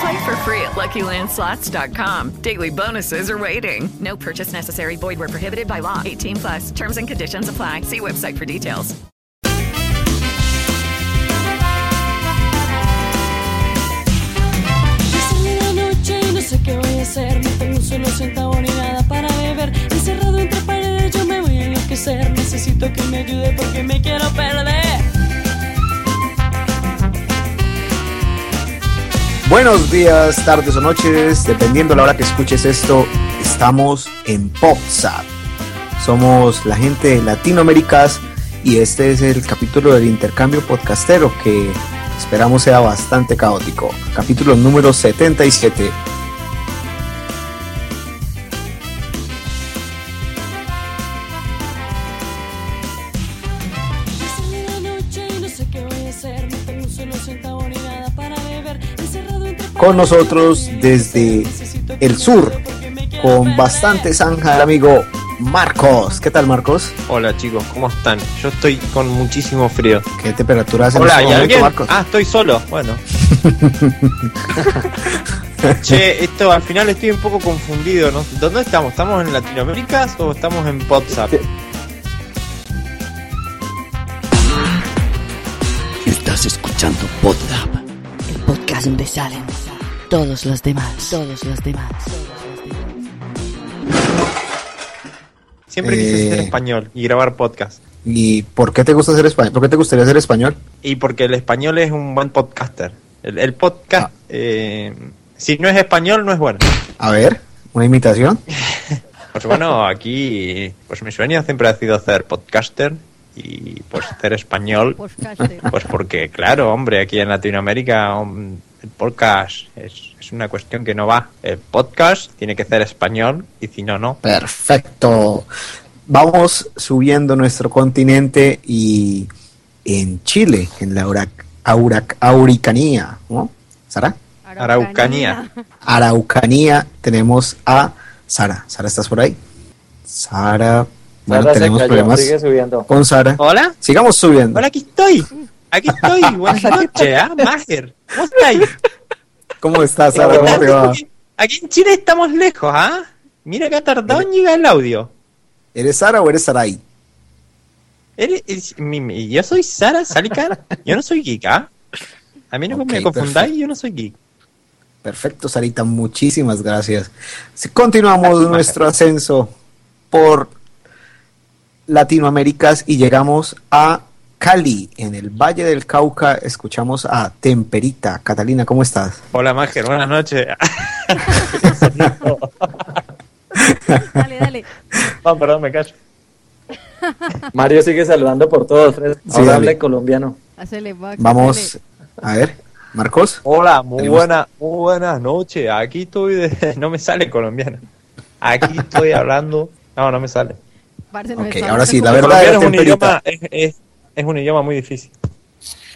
Play for free at LuckyLandSlots.com. Daily bonuses are waiting. No purchase necessary. Void where prohibited by law. 18 plus. Terms and conditions apply. See website for details. Necesito que me ayude porque me quiero perder. Buenos días, tardes o noches, dependiendo la hora que escuches esto, estamos en PopSap. Somos la gente de Latinoaméricas y este es el capítulo del intercambio podcastero que esperamos sea bastante caótico. Capítulo número 77. Con nosotros desde el sur, con bastante zanja, el amigo Marcos. ¿Qué tal, Marcos? Hola, chicos, ¿cómo están? Yo estoy con muchísimo frío. ¿Qué temperatura hace Hola, en este momento, Marcos? Ah, estoy solo. Bueno. che, esto al final estoy un poco confundido. ¿no? ¿Dónde estamos? ¿Estamos en Latinoamérica o estamos en WhatsApp? Estás escuchando Podlab, el podcast donde salen todos los demás, todos los demás. Siempre quise ser español y grabar podcast. ¿Y por qué te gusta ser español? ¿Por qué te gustaría ser español? Y porque el español es un buen podcaster. El, podcast, ah. eh, si no es español, no es bueno. A ver, una imitación. pues bueno, aquí, pues mi sueño siempre ha sido ser podcaster y pues ser español. Pues porque, claro, hombre, aquí en Latinoamérica el podcast es, es, una cuestión que no va. El podcast tiene que ser español y si no, no. Perfecto. Vamos subiendo nuestro continente y en Chile, en la Aurac, Auricanía, ¿no? ¿Sara? Araucanía. Araucanía. Tenemos a Sara. Sara, ¿estás por ahí? Sara. Bueno, tenemos problemas con Sara. Hola. Sigamos subiendo. Hola, aquí estoy. Aquí estoy, buenas noches, ¿ah? Mager, ¿cómo estáis? ¿Cómo estás, Sara? ¿Cómo te va? Aquí en Chile estamos lejos, ¿ah? Mira que ha tardado en llegar el audio. ¿Eres Sara o eres Sarai? ¿Eres, mi, yo soy Sara Salicar, yo no soy geek, ¿ah? A mí no me confundáis, yo no soy geek. Perfecto, Sarita, muchísimas gracias. Continuamos nuestro ascenso por Latinoaméricas y llegamos a Cali, en el Valle del Cauca, escuchamos a Temperita. Catalina, ¿cómo estás? Hola, Máger, buenas noches. dale, dale. No, perdón, me cacho. Mario sigue saludando por todos. Ahora colombiano. Vamos, a ver, Marcos. Hola, muy buena, muy buenas noches. Aquí estoy, de... no me sale colombiano. Aquí estoy hablando. No, no me sale. Ok, ahora sí, la verdad es un idioma, es, es un idioma muy difícil.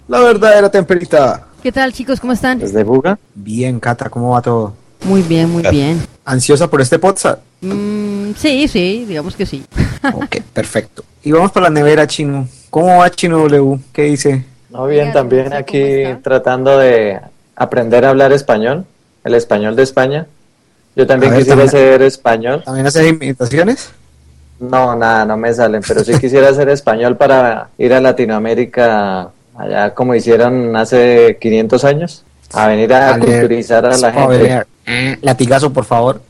La verdadera temperita. ¿Qué tal, chicos? ¿Cómo están? ¿Desde Buga? Bien, Cata, ¿cómo va todo? Muy bien, muy bien. ¿Ansiosa por este podcast? Mm, sí, sí, digamos que sí. ok, perfecto. Y vamos para la nevera, Chino. ¿Cómo va Chino W? ¿Qué dice? No, bien, también aquí tratando de aprender a hablar español, el español de España. Yo también quisiera ser español. ¿También haces imitaciones? No, nada, no me salen, pero sí quisiera ser español para ir a Latinoamérica, allá como hicieron hace 500 años, a venir a culturizar a la gente. Eh, latigazo, por favor.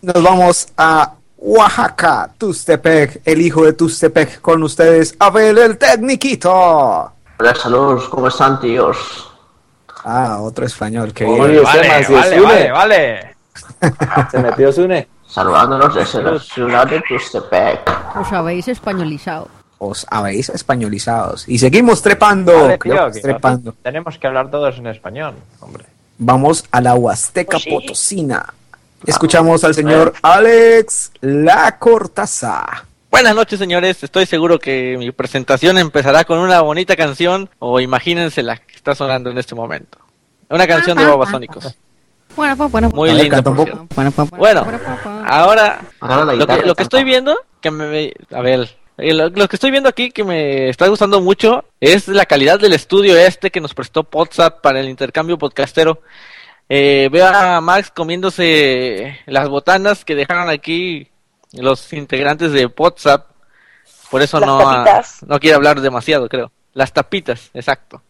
Nos vamos a Oaxaca, Tustepec, el hijo de Tustepec, con ustedes, Abel el Tecniquito. Hola, saludos, ¿cómo están, tíos? Ah, otro español, que vale, Zune. vale, vale. Se metió Zune. Saludándonos desde la ciudad de Tustepec. Os habéis españolizado. Os habéis españolizados. Y seguimos trepando. Vale, tío, que que trepando. Tenemos que hablar todos en español, hombre. Vamos a la Huasteca Pues sí. Potosina. Escuchamos al señor Alex La Cortaza. Buenas noches, señores. Estoy seguro que mi presentación empezará con una bonita canción o imagínense la que está sonando en este momento. Una canción de Babasónicos. Bueno, pues, bueno. Muy ver, por cierto. Bueno, pues, Bueno, bueno, pues, ahora Agarra la lo que, guitarra, lo que estoy viendo, que me, a ver, eh, lo, lo que estoy viendo aquí que me está gustando mucho es la calidad del estudio este que nos prestó WhatsApp para el intercambio podcastero. Eh, veo a Max comiéndose las botanas que dejaron aquí los integrantes de WhatsApp. Por eso Las no, tapitas. no quiere hablar demasiado, creo. Las tapitas, exacto.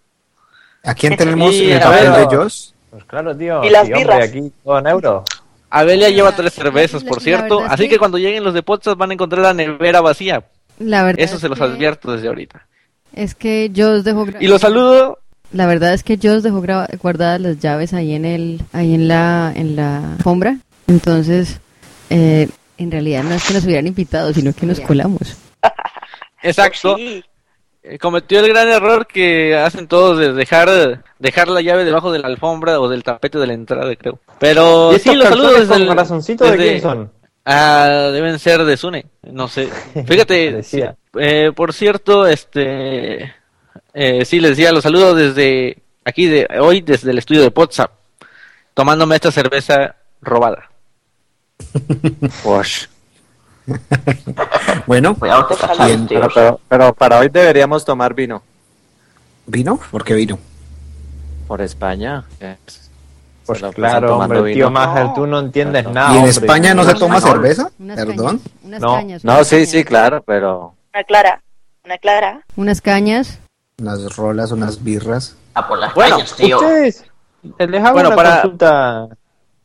¿A quién tenemos Y, en el a papel ver, de Joss? Pues claro, tío. Y las sí, hombre, birras. aquí todo en euro. Abelia lleva tres cervezas, por cierto. Así que- que cuando lleguen los de WhatsApp van a encontrar la nevera vacía. La verdad Eso es se los que- advierto desde ahorita. Es que yo os dejo... Y los saludo. La verdad es que yo os dejo guardadas las llaves ahí en el, ahí en la, en la alfombra. Entonces, eh, en realidad no es que nos hubieran invitado, sino que nos colamos. Exacto. Sí. Eh, Cometió el gran error que hacen todos de dejar dejar la llave debajo de la alfombra o del tapete de la entrada, creo. Pero ¿Y sí, los saludo calzones desde el- corazoncito de quién son? Ah, deben ser de Sune, no sé. Fíjate, eh, por cierto, este, eh, sí, les decía, los saludo desde aquí, de hoy, desde el estudio de WhatsApp, tomándome esta cerveza robada. Wash. Bueno, Cuidado, Bien, Pero, pero, pero para hoy deberíamos tomar vino. ¿vino? ¿Por qué vino? Por España. Eh, Pues pasan claro, hombre, tío vino. Mager, tú no entiendes No. nada. ¿Y en hombre. España no se toma español. cerveza? Unas Perdón. cañas, unas No. cañas. No, sí, cañas. sí, claro, pero Una clara. Una clara. Unas cañas. Unas rolas, unas birras. A por las Bueno, calles, tío. Ustedes, les hago Bueno, una para- consulta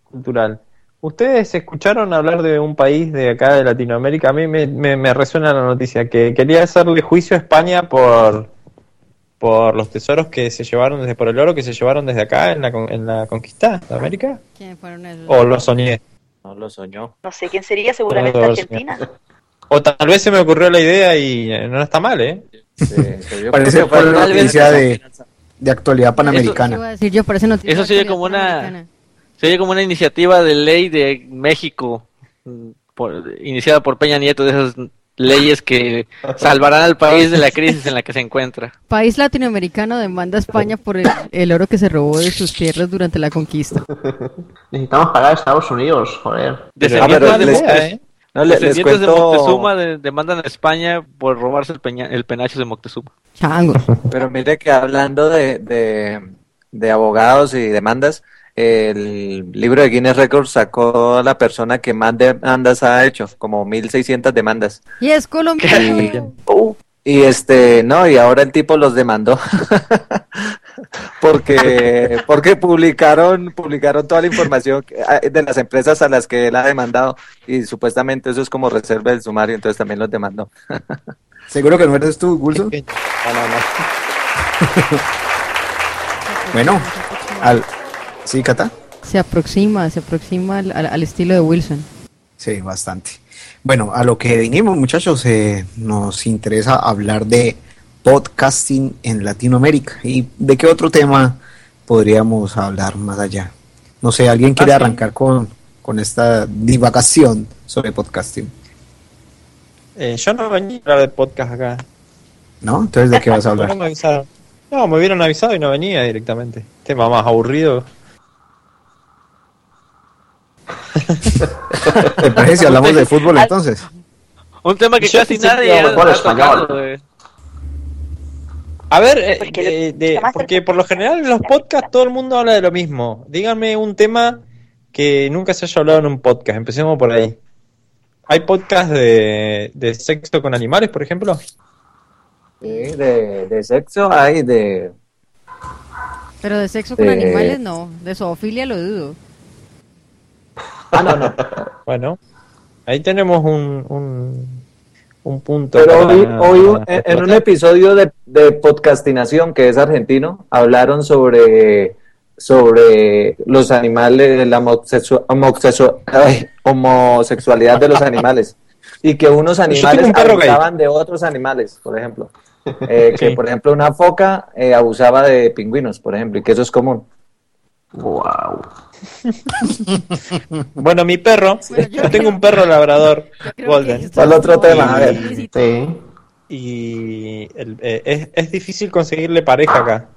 cultural. ¿Ustedes escucharon hablar de un país de acá de Latinoamérica? A mí me, me, me resuena la noticia que quería hacerle juicio a España por, por los tesoros que se llevaron desde, por el oro que se llevaron desde acá en la, con- en la conquista de América. ¿Quiénes fueron esos? ¿O lo soñé? no lo soñó. No sé quién sería, seguramente Argentina. O tal vez se me ocurrió la idea y eh, no está mal, ¿eh? Sí, Parece fue una noticia de, de actualidad Eso panamericana. iba a decir yo, parece noticia Eso de se oye actualidad como una- Se oye como una iniciativa de ley de México, por- iniciada por Peña Nieto, de esas leyes que salvarán al país de la crisis en la que se encuentra. País latinoamericano demanda a España por el, el oro que se robó de sus tierras durante la conquista. Necesitamos pagar a Estados Unidos, joder. Descendientes de, les- No, descendientes de cuento- Moctezuma de- demandan a España por robarse el, peña- el penacho de Moctezuma. Changos. Pero mire que hablando de, de, de abogados y demandas, el libro de Guinness Records sacó a la persona que más demandas ha hecho, como 1600 demandas. Y es colombiano. Y este, no, y ahora el tipo los demandó. porque porque publicaron publicaron toda la información ah, de las empresas a las que él ha demandado y supuestamente eso es como reserva del sumario, entonces también los demandó. ¿Seguro que no eres tú, Gulso? Bueno, al... ¿Sí, Cata? Se aproxima, se aproxima al, al- al estilo de Wilson. Sí, bastante. Bueno, a lo que vinimos, muchachos, eh, nos interesa hablar de podcasting en Latinoamérica. ¿Y de qué otro tema podríamos hablar más allá? No sé, ¿alguien quiere arrancar con, con esta divagación sobre podcasting? Eh, yo no venía a hablar de podcast acá. ¿No? Entonces, ¿de qué vas a No hablar? me avisaron. No, me hubieran avisado y no venía directamente. Tema más aburrido. ¿Te parece si hablamos de fútbol entonces? Un tema que casi nadie ha, tocado, eh. A ver, eh, Porque de- de- porque por lo general en los podcasts todo el mundo habla de lo mismo. Díganme un tema que nunca se haya hablado en un podcast. Empecemos por ahí. ¿Hay podcasts de, de sexo con animales, por ejemplo? Sí, de, de sexo hay de... Pero de sexo con Eh. animales no, de zoofilia lo dudo. Ah, no, no. Bueno, Ahí tenemos un, un, un punto. Pero hoy, para- hoy para en, en un episodio de, de podcastinación que es argentino, hablaron sobre, sobre los animales, la homosexu- homosexu- ay, homosexualidad de los animales. Y que unos animales abusaban de otros animales, por ejemplo. Eh, que, Sí. por ejemplo, una foca eh, abusaba de pingüinos, por ejemplo, y que eso es común. Wow. Bueno, mi perro, yo tengo un perro labrador, Golden. Al otro tema, a ver. Sí. Y el- eh, es, es difícil conseguirle pareja acá.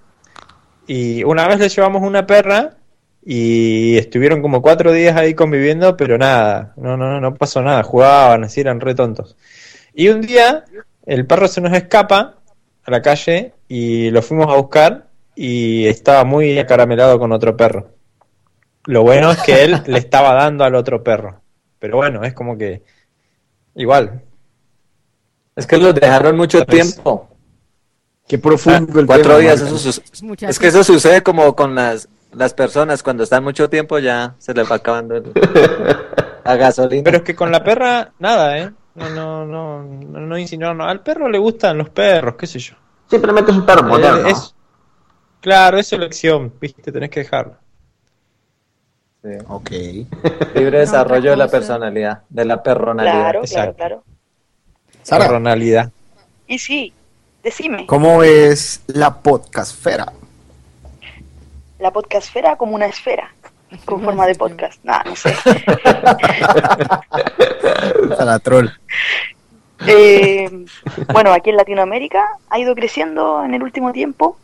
Y una vez le llevamos una perra y estuvieron como cuatro días ahí conviviendo, pero nada, no, no, no pasó nada, jugaban, así eran re tontos. Y un día el perro se nos escapa a la calle y lo fuimos a buscar y estaba muy acaramelado con otro perro. Lo bueno es que él le estaba dando al otro perro. Pero bueno, es como que igual. Es que los dejaron mucho tiempo. Qué profundo el Cuatro tema, días, eso su- es que eso sucede como con las, las personas, cuando están mucho tiempo ya se les va acabando el- la gasolina. Pero es que con la perra, nada, ¿eh? No, no, no, no, no insinuaron. Al perro le gustan los perros, qué sé yo. Simplemente es un perro Eh, moderno. es- claro, es elección, viste, tenés que dejarlo. Ok. Libre desarrollo de la personalidad, de la perronalidad. Claro, claro, Exacto. claro. Perronalidad. Y sí, decime, ¿cómo es la podcastfera? la podcastfera como una esfera, con forma de podcast. Nada, no sé. Sara Troll. Eh, bueno, aquí en Latinoamérica ha ido creciendo en el último tiempo.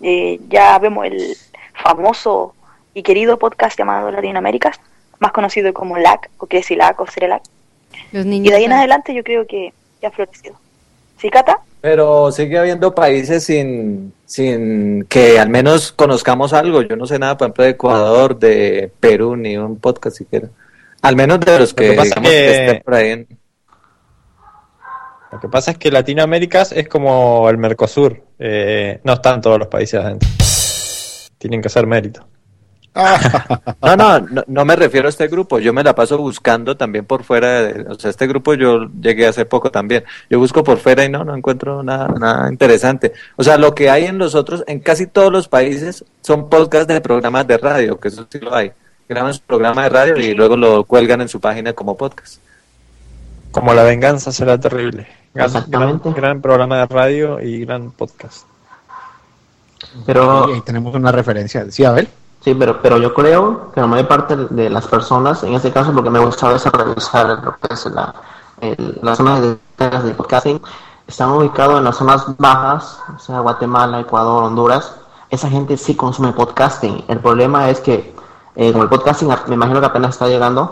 Eh, ya vemos el famoso y querido podcast llamado Latinoamérica, más conocido como LAC, o Crecilac o Cerelac. Los Y de ahí en adelante yo creo que ya ha florecido. ¿Sí, Cata? Pero sigue habiendo países sin, sin que al menos conozcamos algo. Yo no sé nada, por ejemplo, de Ecuador, de Perú, ni un podcast siquiera. Al menos de los Lo que digamos, que- que estén por ahí. en- Lo que pasa es que Latinoamérica es como el Mercosur. eh, no están todos los países adentro. Tienen que hacer mérito. No, no, no, no me refiero a este grupo. Yo me la paso buscando también por fuera. de- o sea, este grupo yo llegué hace poco también. Yo busco por fuera y no, no encuentro nada, nada interesante. O sea, lo que hay en los otros, en casi todos los países, son podcasts de programas de radio, que eso sí lo hay. Graban su programa de radio y luego lo cuelgan en su página como podcast. Como la venganza será terrible. Gran, Exactamente. gran, gran programa de radio y gran podcast. Pero Y ahí tenemos una referencia. Sí, Abel. Sí, pero, pero yo creo que la mayor parte de las personas, en este caso, porque me gusta es revisar lo que es la, el- las zonas de, podcasting, están ubicados en las zonas bajas, o sea, Guatemala, Ecuador, Honduras. Esa gente sí consume podcasting. El problema es que, eh, como el podcasting me imagino que apenas está llegando,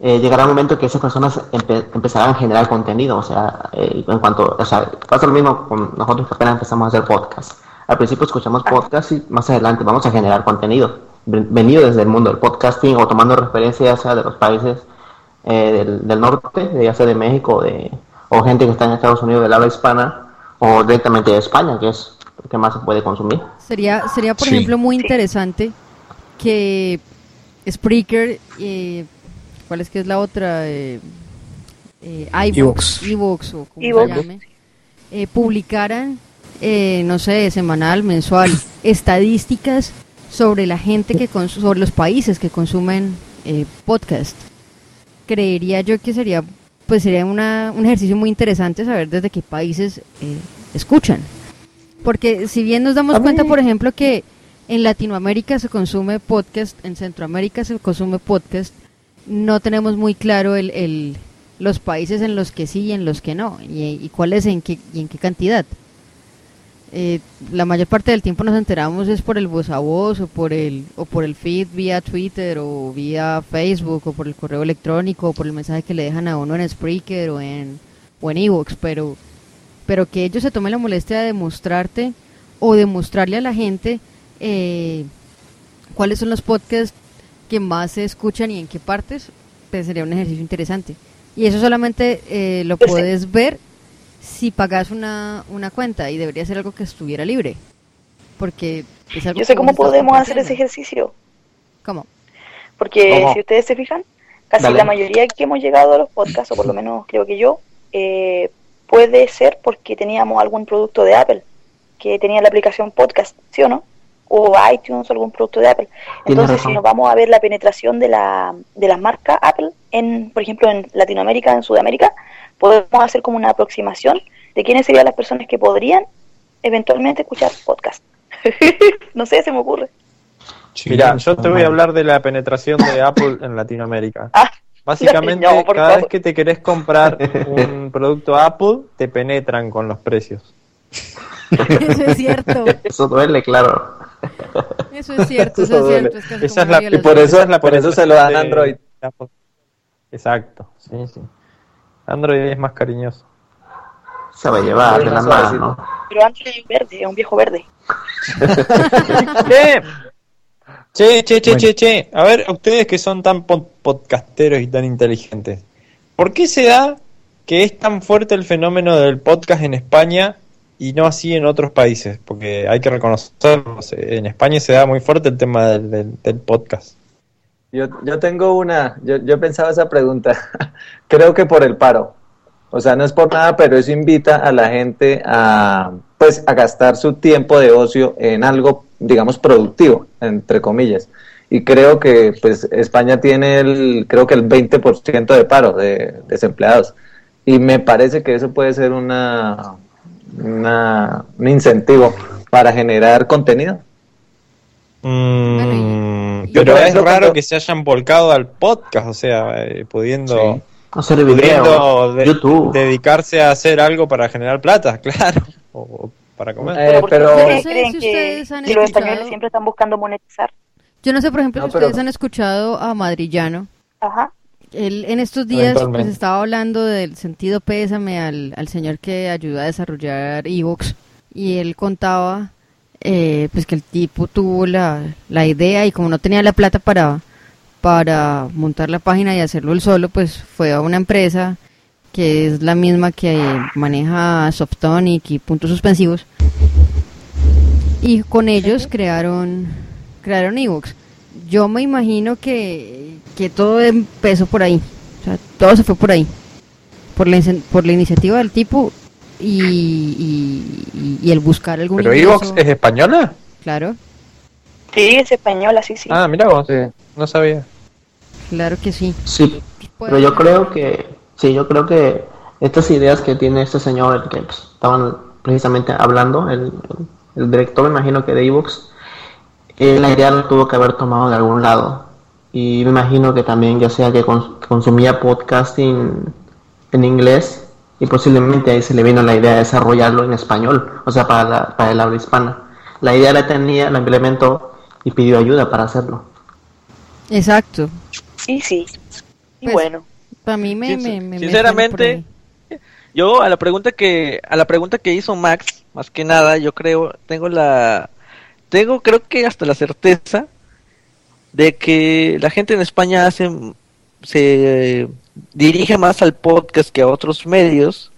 eh, llegará un momento que esas personas empe- empezarán a generar contenido. O sea, eh, en cuanto, o sea, pasa lo mismo con nosotros que apenas empezamos a hacer podcast. Al principio escuchamos podcast y más adelante vamos a generar contenido ven- venido desde el mundo del podcasting o tomando referencias ya sea de los países eh, del, del norte, ya sea de México o de, o gente que está en Estados Unidos del habla hispana o directamente de España, que es lo que más se puede consumir. Sería, sería por Sí. ejemplo, muy interesante que Spreaker, eh, ¿cuál es que es la otra? Eh, eh, iVoox, iVoox. iVoox o como iVoox. se llame, eh, publicaran, eh, no sé, semanal, mensual, estadísticas sobre la gente que sobre los países que consumen eh, podcast. Creería yo que sería, pues sería una, un ejercicio muy interesante saber desde qué países eh, escuchan. Porque si bien nos damos cuenta, por ejemplo, que en Latinoamérica se consume podcast, en Centroamérica se consume podcast, no tenemos muy claro el, el- los países en los que sí y en los que no, y, y cuáles en qué, y en qué cantidad. Eh, la mayor parte del tiempo nos enteramos es por el voz a voz o por el o por el feed vía Twitter o vía Facebook o por el correo electrónico o por el mensaje que le dejan a uno en Spreaker o en o en Evox, pero pero que ellos se tomen la molestia de demostrarte o demostrarle a la gente eh, cuáles son los podcasts que más se escuchan y en qué partes, pues sería un ejercicio interesante. Y eso solamente eh, lo puedes ver si pagas una, una cuenta y debería ser algo que estuviera libre. Porque es algo Yo sé que cómo podemos hacer ese ejercicio. ¿Cómo? Porque ¿Cómo? si ustedes se fijan, casi Dale. la mayoría que hemos llegado a los podcasts, o por lo menos creo que yo, eh, puede ser porque teníamos algún producto de Apple, que tenía la aplicación podcast, ¿sí o no? O iTunes o algún producto de Apple. Entonces, si nos vamos a ver la penetración de, la, de las marcas Apple, en, por ejemplo, en Latinoamérica, en Sudamérica, podemos hacer como una aproximación de quiénes serían las personas que podrían eventualmente escuchar podcast. no sé, se me ocurre. Mira, yo te voy a hablar de la penetración de Apple en Latinoamérica. Ah, Básicamente, no, cada favor. vez que te querés comprar un producto Apple, te penetran con los precios. Eso es cierto. Eso duele, claro. Eso es cierto, eso es cierto. Es casi Esa como es la, y por eso es la por eso se lo dan a Android. Apple. Exacto, sí, sí. Android es más cariñoso. Se va a llevar de la mano. Pero antes es verde, es un viejo verde. Che, che, che, che, che. A ver, ustedes que son tan pod- podcasteros y tan inteligentes, ¿por qué se da que es tan fuerte el fenómeno del podcast en España y no así en otros países? Porque hay que reconocerlo, en España se da muy fuerte el tema del, del- del podcast. Yo, yo tengo una, yo, yo pensaba esa pregunta, creo que por el paro, o sea, no es por nada, pero eso invita a la gente a, pues, a gastar su tiempo de ocio en algo, digamos, productivo, entre comillas. Y creo que, pues, España tiene el, creo que el 20% de paro de desempleados. Y me parece que eso puede ser una, una, un incentivo para generar contenido. Mm, y- pero es raro cuando- que se hayan volcado al podcast, o sea, eh, pudiendo, Hacer pudiendo video, de- YouTube. dedicarse a hacer algo para generar plata, claro, o, o para comer. Eh, pero, Yo no sé creen si que, ustedes han que los escuchado- españoles siempre están buscando monetizar. Yo no sé, por ejemplo, No, si ustedes pero- han escuchado a Madrillano. Ajá. Él en estos días pues, estaba hablando del sentido pésame al, al señor que ayuda a desarrollar Evox y él contaba eh, pues que el tipo tuvo la, la idea y como no tenía la plata para, para montar la página y hacerlo él solo, pues fue a una empresa que es la misma que maneja Softonic y puntos suspensivos. Y con ellos crearon crearon Evox. Yo me imagino que, que todo empezó por ahí, o sea, todo se fue por ahí, por la, por la iniciativa del tipo y, y, y el buscar algún ¿Pero. Evox es española? Claro, Sí, es española, sí, sí. Ah, mira vos, no sabía. claro que sí. Sí, pero yo creo que, sí, yo creo que estas ideas que tiene este señor, el que pues, estaban precisamente hablando, el, el, el director, me imagino que de Evox, eh, la idea la tuvo que haber tomado de algún lado. Y me imagino que también, ya sea que cons- consumía podcasting en inglés, y posiblemente ahí se le vino la idea de desarrollarlo en español, o sea, para, la- para el habla hispana. La idea la tenía, la implementó y pidió ayuda para hacerlo. Exacto. Y sí. Y Pues, bueno. Para mí me, Sin- me, me- me sinceramente, yo a la pregunta que a la pregunta que hizo Max, más que nada, yo creo tengo la tengo creo que hasta la certeza de que la gente en España hace se dirige más al podcast que a otros medios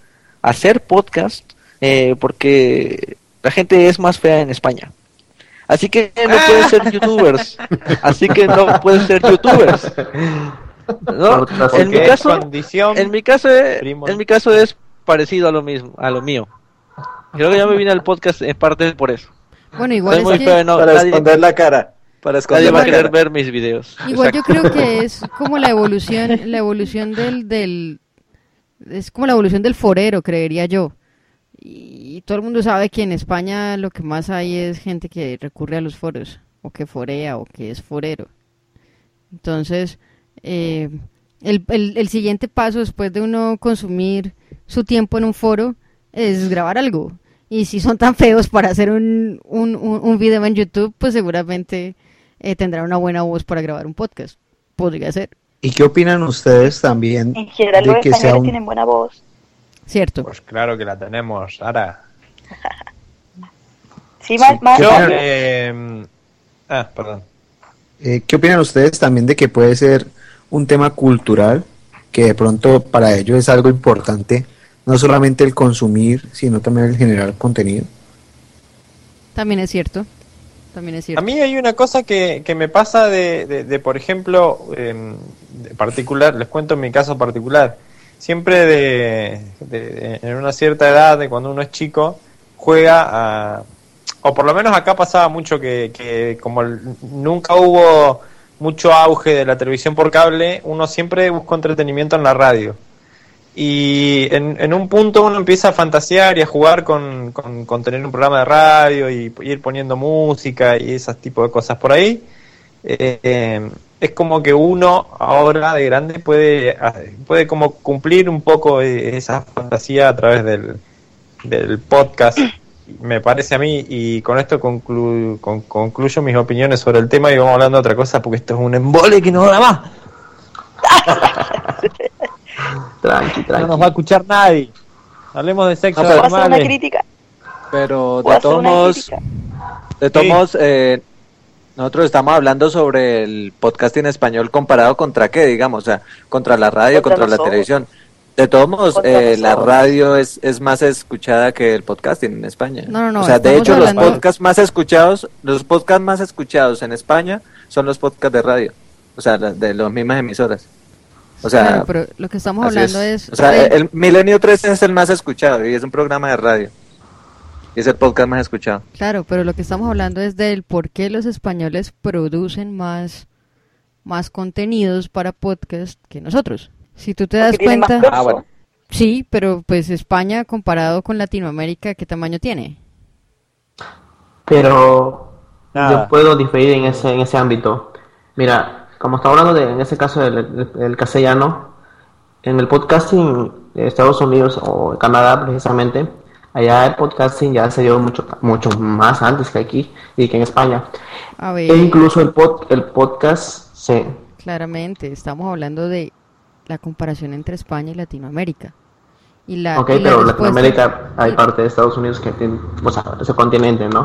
a hacer podcast eh, porque la gente es más fea en España. Así que no pueden ser youtubers. Así que no pueden ser youtubers. ¿No? En mi caso, condición en mi caso, es, primo. en mi caso es parecido a lo mismo, a lo mío. Creo que ya me vine al podcast en parte por eso. Bueno, igual Soy es muy que- feo, no, para nadie, esconder la cara. Para esconder nadie va a querer ver mis videos. Igual yo creo que es como la evolución, la evolución del, del, es como la evolución del forero, creería yo. Y todo el mundo sabe que en España lo que más hay es gente que recurre a los foros, o que forea, o que es forero. Entonces, eh, el, el, el siguiente paso después de uno consumir su tiempo en un foro es grabar algo. Y si son tan feos para hacer un, un, un, un video en YouTube, pues seguramente eh, tendrán una buena voz para grabar un podcast. Podría ser. ¿Y qué opinan ustedes también En general de los que sea españoles un... tienen buena voz. Cierto. Pues claro que la tenemos, Sara. Sí, más, más, Yo, más- eh, ah, perdón. Eh, ¿Qué opinan ustedes también de que puede ser un tema cultural, que de pronto para ellos es algo importante, no solamente el consumir, sino también el generar contenido? También es cierto. También es cierto. A mí hay una cosa que, que me pasa de, de, de, por ejemplo, em, de particular, les cuento en mi caso particular, siempre de, de- en una cierta edad, de cuando uno es chico, juega a, o por lo menos acá pasaba mucho que, que como nunca hubo mucho auge de la televisión por cable, uno siempre buscó entretenimiento en la radio. Y en, en un punto uno empieza a fantasear y a jugar con, con, tener un programa de radio y ir poniendo música y esas tipo de cosas por ahí. Eh, es como que uno ahora de grande puede, puede como cumplir un poco eh, esa fantasía a través del, del podcast, me parece a mí, y con esto conclu- con- concluyo mis opiniones sobre el tema y vamos hablando de otra cosa porque esto es un embole que no da más. Tranqui, No nos va a escuchar nadie. Hablemos de sexo No, de pero- ¿Puedo hacer una crítica? Pero ¿Puedo de hacer todos modos, de todos Sí. modos, eh, nosotros estamos hablando sobre el podcast en español comparado contra qué, digamos, o sea, contra la radio, Contra contra, la televisión. De todos modos, eh, la radio es, es más escuchada que el podcasting en España. No, no, no, O sea, de hecho, los podcasts más escuchados, los podcasts más escuchados en España son los podcasts de radio. O sea, de las mismas emisoras. O sea, Claro, pero lo que estamos hablando es, O sea, de- el Milenio 3 es el más escuchado y es un programa de radio. Y es el podcast más escuchado. Claro, pero lo que estamos hablando es del por qué los españoles producen más, más contenidos para podcast que nosotros. Si tú te das Porque tienen más cuenta. Ah, bueno. sí, pero pues España comparado con Latinoamérica, ¿qué tamaño tiene? Pero Nada. yo puedo diferir en ese, en ese ámbito. Mira, como está hablando de, en ese caso del, del- del castellano, en el podcasting de Estados Unidos o Canadá precisamente, allá el podcasting ya se dio mucho, mucho más antes que aquí y que en España. A ver, E incluso el, pod, el podcast se... claramente, estamos hablando de la comparación entre España y Latinoamérica. Y la, Ok, y la pero respuesta- Latinoamérica hay parte de Estados Unidos que tiene, o sea, ese continente, ¿no?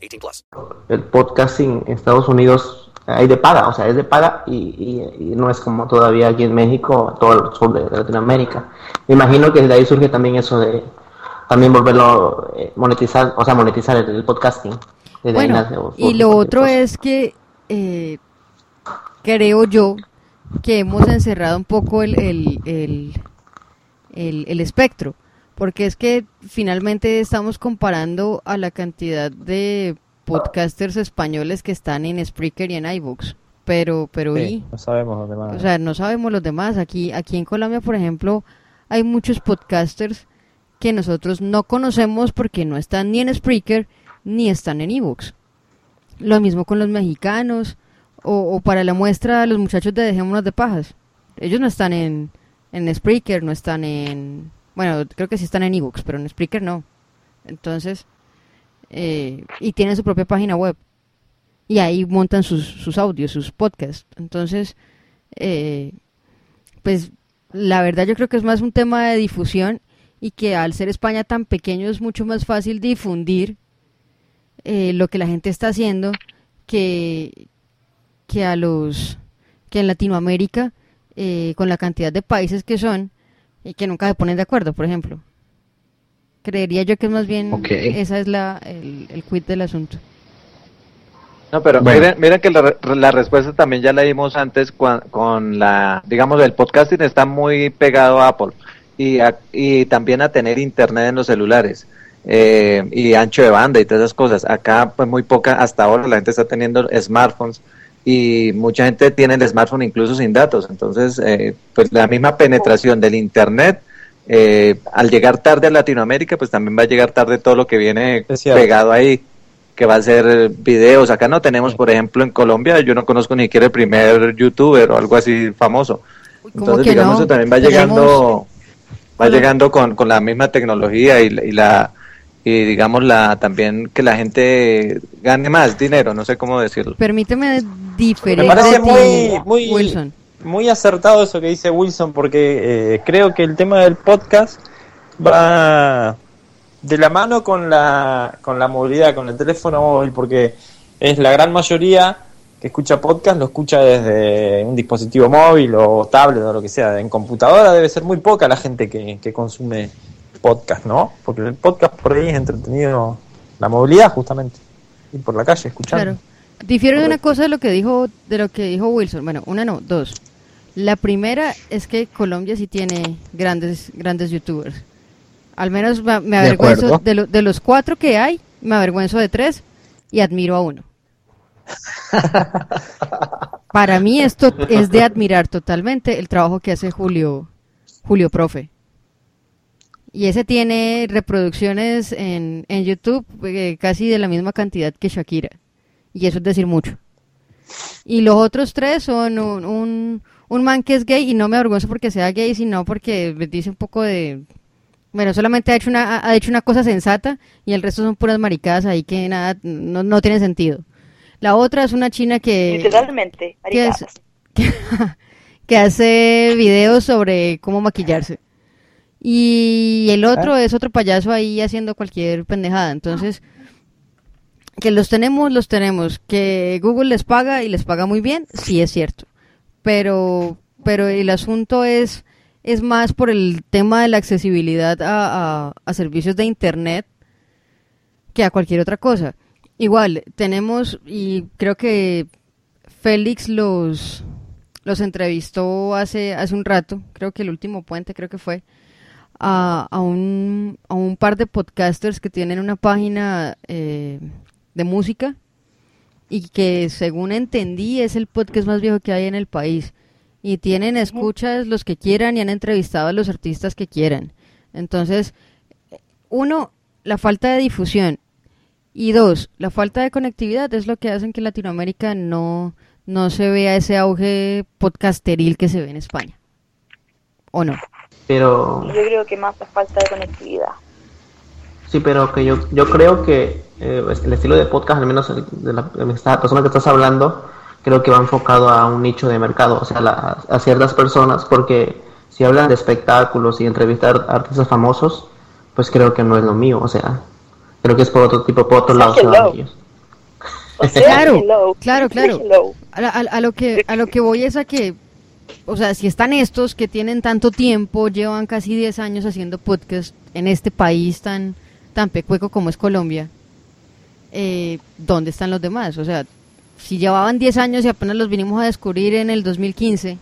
18 plus. el podcasting en Estados Unidos hay de paga, o sea, es de paga y, y- y no es como todavía aquí en México, todo el sur de, de Latinoamérica. Me imagino que de ahí surge también eso de también volverlo eh, monetizar, o sea, monetizar el, el podcasting. Desde ahí Bueno, nace, o- y lo otro es que eh, creo yo que hemos encerrado un poco el, el, el, el- el espectro, porque es que finalmente estamos comparando a la cantidad de podcasters españoles que están en Spreaker y en iBooks, pero, pero Sí, y, no sabemos dónde más. o sea, no sabemos los demás. Aquí, aquí en Colombia, por ejemplo, hay muchos podcasters que nosotros no conocemos porque no están ni en Spreaker ni están en ebooks. Lo mismo con los mexicanos o, o para la muestra los muchachos de Dejémonos de Pajas. Ellos no están en, en Spreaker, no están en... Bueno, creo que sí están en ebooks, pero en Spreaker no. Entonces, eh, y tienen su propia página web. Y ahí montan sus, sus audios, sus podcasts. Entonces, eh, pues la verdad yo creo que es más un tema de difusión y que al ser España tan pequeño es mucho más fácil difundir eh, lo que la gente está haciendo que, que a los que en Latinoamérica eh, con la cantidad de países que son y que nunca se ponen de acuerdo, por ejemplo. Creería yo que es más bien Ok. esa es la el, el quid del asunto. No, pero Bueno. miren, miren que la, re- la respuesta también ya la dimos antes cua- con, la, digamos, el podcasting está muy pegado a Apple y, a- y también a tener internet en los celulares eh, y ancho de banda y todas esas cosas. Acá, pues muy poca, hasta ahora la gente está teniendo smartphones y mucha gente tiene el smartphone incluso sin datos. Entonces, eh, pues la misma penetración del Internet, eh, al llegar tarde a Latinoamérica, pues también va a llegar tarde todo lo que viene pegado ahí, que va a ser videos. Acá no tenemos, por ejemplo, en Colombia, yo no conozco ni siquiera el primer youtuber o algo así famoso. Entonces, digamos, eso también va llegando, va llegando con, con la misma tecnología y, y la y digamos la también que la gente gane más dinero, no sé cómo decirlo. Permíteme diferir. Me parece muy, muy, muy acertado eso que dice Wilson, porque eh, creo que el tema del podcast va de la mano con la, con la movilidad, con el teléfono móvil, porque es la gran mayoría que escucha podcast lo escucha desde un dispositivo móvil o tablet o lo que sea. En computadora debe ser muy poca la gente que, que consume podcast, ¿no? Porque el podcast por ahí es entretenido la movilidad justamente, ir por la calle escuchando. Claro. Difiero de una cosa de lo que dijo de lo que dijo Wilson. Bueno, una no, dos. La primera es que Colombia sí tiene grandes grandes youtubers. Al menos me avergüenzo de, de, los cuatro que hay, me avergüenzo de tres y admiro a uno. Para mí esto es de admirar totalmente el trabajo que hace Julio Julio Profe. Y ese tiene reproducciones en, en YouTube eh, casi de la misma cantidad que Shakira. Y eso es decir mucho. Y los otros tres son un, un, man que es gay y no me avergüenzo porque sea gay, sino porque dice un poco de... Bueno, solamente ha hecho una, ha hecho una cosa sensata y el resto son puras maricadas ahí que nada, no, no tiene sentido. La otra es una china que... Literalmente, que, que hace videos sobre cómo maquillarse. Y el otro es otro payaso ahí haciendo cualquier pendejada. Entonces, que los tenemos, los tenemos. Que Google les paga y les paga muy bien, sí es cierto. Pero, pero el asunto es, es más por el tema de la accesibilidad a, a, servicios de Internet que a cualquier otra cosa. Igual, tenemos, y creo que Félix los, los entrevistó hace, hace un rato, creo que el último puente creo que fue, a, un, a un par de podcasters que tienen una página eh, de música y que según entendí es el podcast más viejo que hay en el país. Y tienen escuchas los que quieran y han entrevistado a los artistas que quieran. Entonces, uno, la falta de difusión. Y dos, la falta de conectividad es lo que hacen que Latinoamérica no, no se vea ese auge podcasteril que se ve en España. ¿O no? Pero... Yo creo que más es falta de conectividad. Sí, pero que yo, yo creo que eh, el estilo de podcast, al menos de la, persona que estás hablando, creo que va enfocado a un nicho de mercado, o sea, a ciertas personas, porque si hablan de espectáculos y entrevistar artistas famosos, pues creo que no es lo mío, o sea, creo que es por otro tipo, por otro lado. claro, claro, claro. a, lo que a lo que voy es a que o sea, si están estos que tienen tanto tiempo, llevan casi 10 años haciendo podcast en este país tan, tan pecueco como es Colombia, eh, ¿dónde están los demás? O sea, si llevaban 10 años y apenas los vinimos a descubrir en el 2015,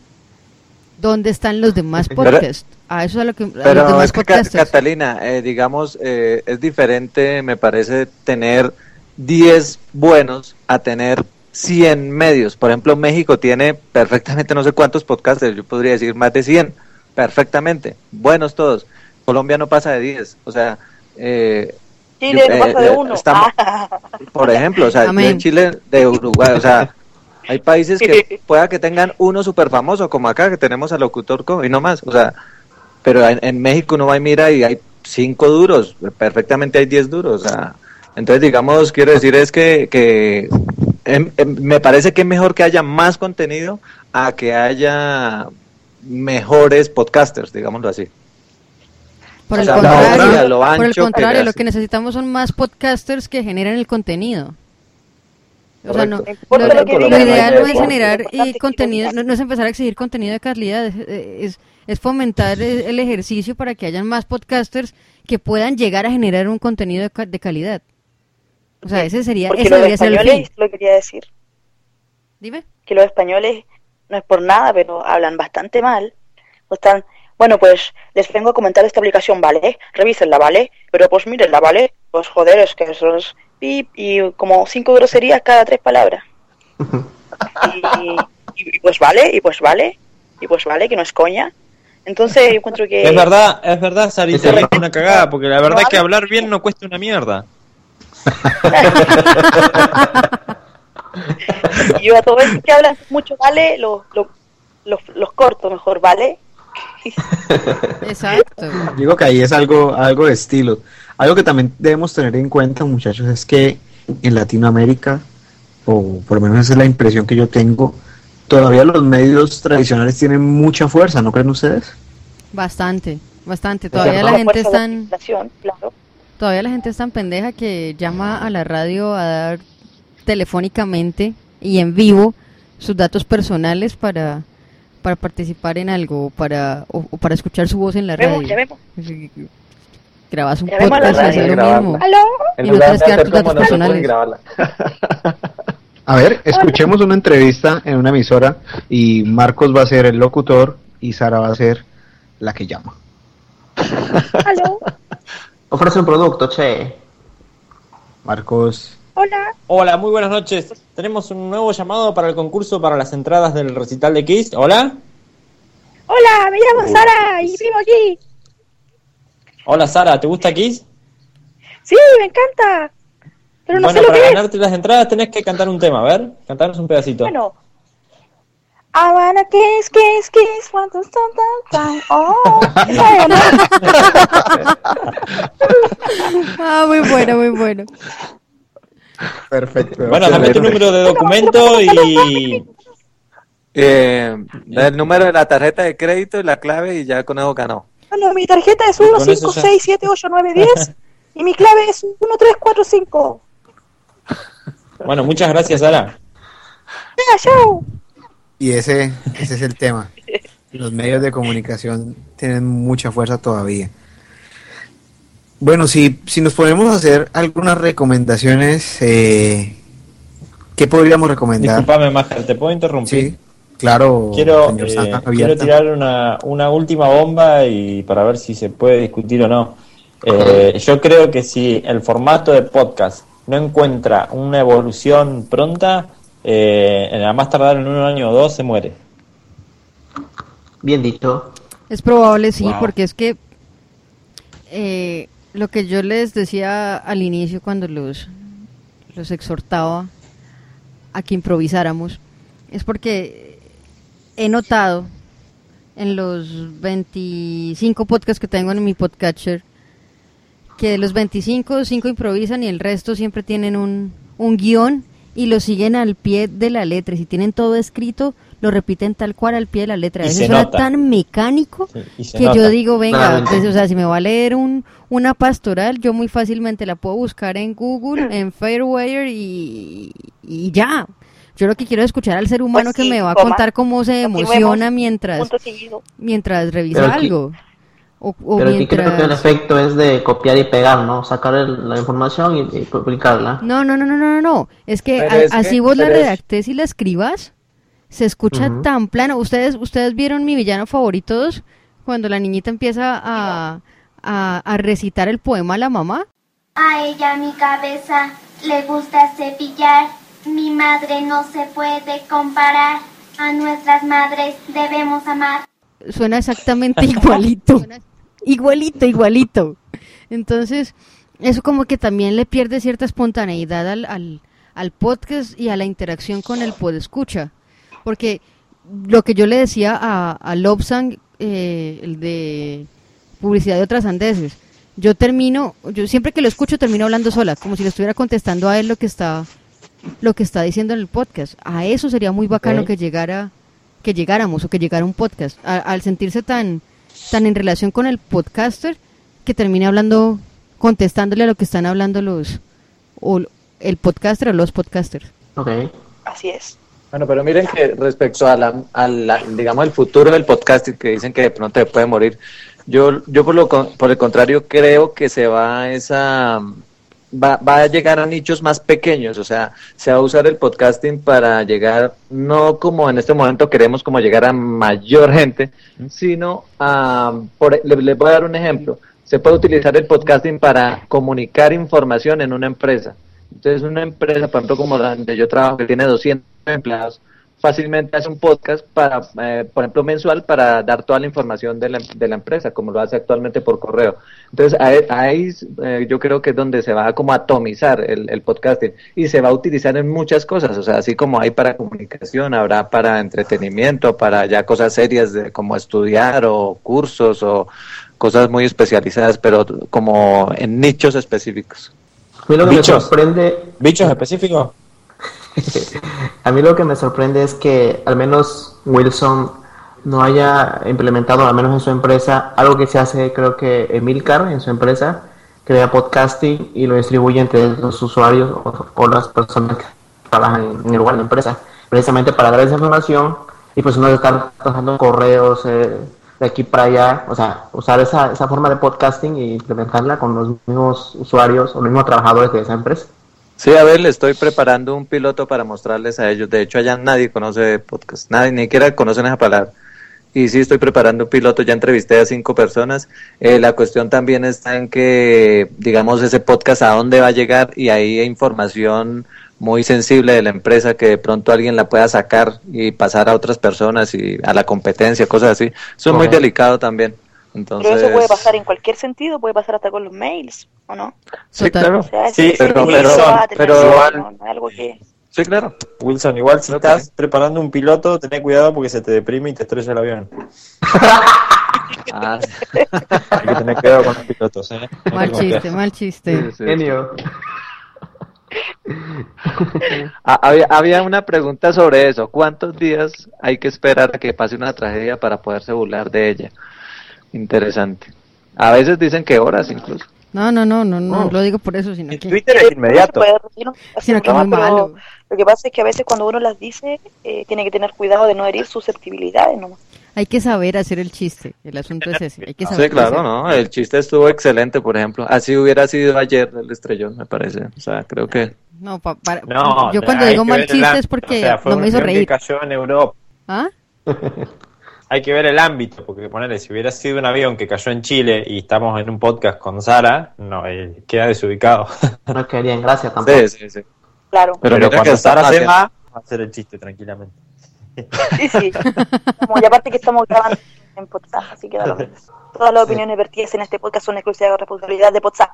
¿dónde están los demás podcasts? A eso es a lo que... pero es que, Catalina, eh, digamos, eh, es diferente, me parece, tener 10 buenos a tener 100 medios. Por ejemplo, México tiene perfectamente no sé cuántos podcasters, yo podría decir más de 100, perfectamente, buenos todos. Colombia no pasa de 10, o sea... Eh, Chile no pasa de eh, uno. por ejemplo, o sea, en Chile de Uruguay, o sea, hay países que pueda que tengan uno súper famoso, como acá, que tenemos al locutor y no más, o sea, pero en, México uno va y mira y hay cinco duros, perfectamente hay 10 duros, o sea, entonces digamos, quiero decir es que, que Em, em, me parece que es mejor que haya más contenido a que haya mejores podcasters, digámoslo así. Por el contrario, lo, lo que necesitamos son más podcasters que generen el contenido. O sea, no, lo, ideal no es generar contenido, no, es empezar a exigir contenido de calidad, es, es, fomentar el ejercicio para que hayan más podcasters que puedan llegar a generar un contenido de calidad. O sea, ese sería, Porque los españoles, lo quería decir. Dime. Que los españoles, no es por nada, pero hablan bastante mal. O están, bueno, pues les vengo a comentar esta aplicación, ¿vale? Revísenla, ¿vale? Pero pues mírenla, ¿vale? Pues joder, es que eso es pip y como cinco groserías cada tres palabras. Y, y- y pues vale, y pues vale, y pues vale, que no es coña. Entonces yo encuentro que... Es verdad, es verdad, Sarita, es una cagada, porque la verdad es que hablar bien no cuesta una mierda. Y yo a todo el que hablan mucho vale, los los los los corto mejor, ¿vale? Exacto. Digo que ahí es algo, algo de estilo. Algo que también debemos tener en cuenta, muchachos, es que en Latinoamérica, o por lo menos esa es la impresión que yo tengo, todavía los medios tradicionales tienen mucha fuerza, ¿no creen ustedes? Bastante, bastante. Todavía la gente es tan... Todavía la gente es tan pendeja que llama a la radio a dar telefónicamente y en vivo sus datos personales para, para participar en algo para, o, o para escuchar su voz en la radio. llamemos. Grabas un Llamemos podcast y haces lo mismo. ¿Aló? Y no tienes que dar tus datos personales. A ver, escuchemos una entrevista en una emisora y Marcos va a ser el locutor y Sara va a ser la que llama. ¿Aló? Ofrece un producto, che. Marcos. Hola. Hola, muy buenas noches. Tenemos un nuevo llamado para el concurso para las entradas del recital de Kiss. Hola. Hola, me llamo Sara y vivo aquí. Hola, Sara, ¿te gusta Kiss? Sí, me encanta. Pero no bueno, sé lo para que es. ganarte las entradas tenés que cantar un tema, a ver, cantarnos un pedacito. Bueno. I wanna kiss, kiss, kiss, want to stop that time. Oh. Ah, muy bueno, muy bueno. Perfecto. Bueno, dame tu número de documento y... Eh, el número de la tarjeta de crédito y la clave y ya con eso ganó. Bueno, mi tarjeta es Con eso ya. 156789110 y mi clave es 1345. Bueno, muchas gracias, Sara. Ya, chao. Y ese, ese es el tema. Los medios de comunicación tienen mucha fuerza todavía. Bueno, si, si nos ponemos a hacer algunas recomendaciones, eh, ¿qué podríamos recomendar? Disculpame, Majer, ¿te puedo interrumpir? Sí, claro, Quiero, señor eh, quiero tirar una, una última bomba y para ver si se puede discutir o no. Eh, yo creo que si el formato de podcast no encuentra una evolución pronta, eh, en a más tardar en un año o dos se muere. Bien dicho. Es probable, sí, Wow. porque es que eh, lo que yo les decía al inicio cuando los, los exhortaba a que improvisáramos, es porque he notado en los 25 podcasts que tengo en mi podcatcher que de los 25, 5 improvisan y el resto siempre tienen un, un guion y lo siguen al pie de la letra. Y si tienen todo escrito, lo repiten tal cual al pie de la letra. Suena nota. tan mecánico que nota. yo digo, venga, pues, o sea, si me va a leer un, una pastoral, yo muy fácilmente la puedo buscar en Google, en Fairwire y, y ya. Yo lo que quiero es escuchar al ser humano Pues que me va a contar cómo se emociona mientras, mientras revisa algo. O, o Pero aquí creo que el mientras... efecto es de copiar y pegar, ¿no? Sacar el- la información y, y publicarla. No, no, no, no, no, no. Es que a- es que- así vos la redactes y la escribas, se escucha Ujú. tan plano. ¿Ustedes, ¿Ustedes vieron mi villano favorito? Cuando la niñita empieza a, a, a recitar el poema a la mamá. A ella mi cabeza le gusta cepillar. Mi madre no se puede comparar. A nuestras madres debemos amar. Suena exactamente igualito. igualito, igualito. Entonces, eso como que también le pierde cierta espontaneidad al, al, al podcast y a la interacción con el podescucha. Porque lo que yo le decía a, a Lobsang, eh, el de publicidad de otras andeses, yo termino, yo siempre que lo escucho termino hablando sola, como si le estuviera contestando a él lo que está, lo que está diciendo en el podcast. A eso sería muy bacano que llegara, que llegáramos o que llegara un podcast. A- al sentirse tan, tan en relación con el podcaster que termine hablando, contestándole a lo que están hablando los, o el podcaster o los podcasters. Ok. Así es. Bueno, pero miren que respecto a la, a la- digamos, el futuro del podcasting, que dicen que de pronto se puede morir, yo, yo por, lo, con- por el contrario creo que se va a esa, va, va a llegar a nichos más pequeños, o sea, se va a usar el podcasting para llegar, no como en este momento queremos como llegar a mayor gente, sino a, por, le- les voy a dar un ejemplo, se puede utilizar el podcasting para comunicar información en una empresa. Entonces, una empresa, por ejemplo, como la donde yo trabajo, que tiene 200 empleados, fácilmente hace un podcast para, eh, por ejemplo, mensual para dar toda la información de la, de la empresa, como lo hace actualmente por correo. Entonces, ahí, ahí, eh, yo creo que es donde se va a como atomizar el, el podcasting y se va a utilizar en muchas cosas, o sea, así como hay para comunicación, habrá para entretenimiento, para ya cosas serias de como estudiar o cursos o cosas muy especializadas, pero como en nichos específicos. A mí lo que me Bichos. sorprende. ¿Bichos específicos? A mí lo que me sorprende es que al menos Wilson no haya implementado, al menos en su empresa, algo que se hace, creo que Emilcar en su empresa, crea podcasting y lo distribuye entre los usuarios o, o las personas que trabajan en, el lugar de la empresa, precisamente para dar esa información y pues no estar trabajando correos eh, de aquí para allá, o sea, usar esa, esa forma de podcasting y implementarla con los mismos usuarios o los mismos trabajadores de esa empresa. Sí, a ver, le estoy preparando un piloto para mostrarles a ellos. De hecho, allá nadie conoce podcast, nadie, ni siquiera conocen esa palabra. Y sí, estoy preparando un piloto, ya entrevisté a cinco personas. Eh, la cuestión también está en que, digamos, ese podcast a dónde va a llegar y ahí hay información muy sensible de la empresa que de pronto alguien la pueda sacar y pasar a otras personas y a la competencia, cosas así. Eso es muy delicado también. Entonces, Pero eso puede pasar en cualquier sentido, puede pasar hasta con los mails, ¿o no? Sí, claro. O sea, ese- Sí, pero- igual- no, no es algo que... Sí, claro. Wilson, igual si estás preparando un piloto, ten cuidado porque se te deprime y te estrella el avión. Ah, Hay que tener cuidado con los pilotos, ¿eh? No Mal te chiste, mal chiste. Genio. Ah, había, había una pregunta sobre eso. ¿Cuántos días hay que esperar a que pase una tragedia para poderse burlar de ella? Interesante. A veces dicen que horas incluso. No, no, no, no, no lo digo por eso, sino que... Twitter es inmediato. Sino que malo. Lo que pasa es que a veces cuando uno las dice, eh, tiene que tener cuidado de no herir susceptibilidades nomás. Hay que saber hacer el chiste. El asunto es ese. Hay que saber Sí, claro, hacer. ¿no? El chiste estuvo excelente, por ejemplo. Así hubiera sido ayer el estrellón, me parece. O sea, creo que... No, pa- para- No, yo cuando digo mal chiste es porque o sea, fue no me hizo reír. cayó en Europa. ¿Ah? Hay que ver el ámbito, porque ponerle, si hubiera sido un avión que cayó en Chile y estamos en un podcast con Sara, no, eh, queda desubicado. No quedaría en gracia tampoco. Sí, sí, sí. Claro. Pero Pero, cuando Sara se va, va a hacer el chiste tranquilamente. Sí, sí. Como, y aparte que estamos grabando en podcast, así que da lo mismo. Todas las opiniones vertidas en este podcast son exclusiva de responsabilidad de WhatsApp.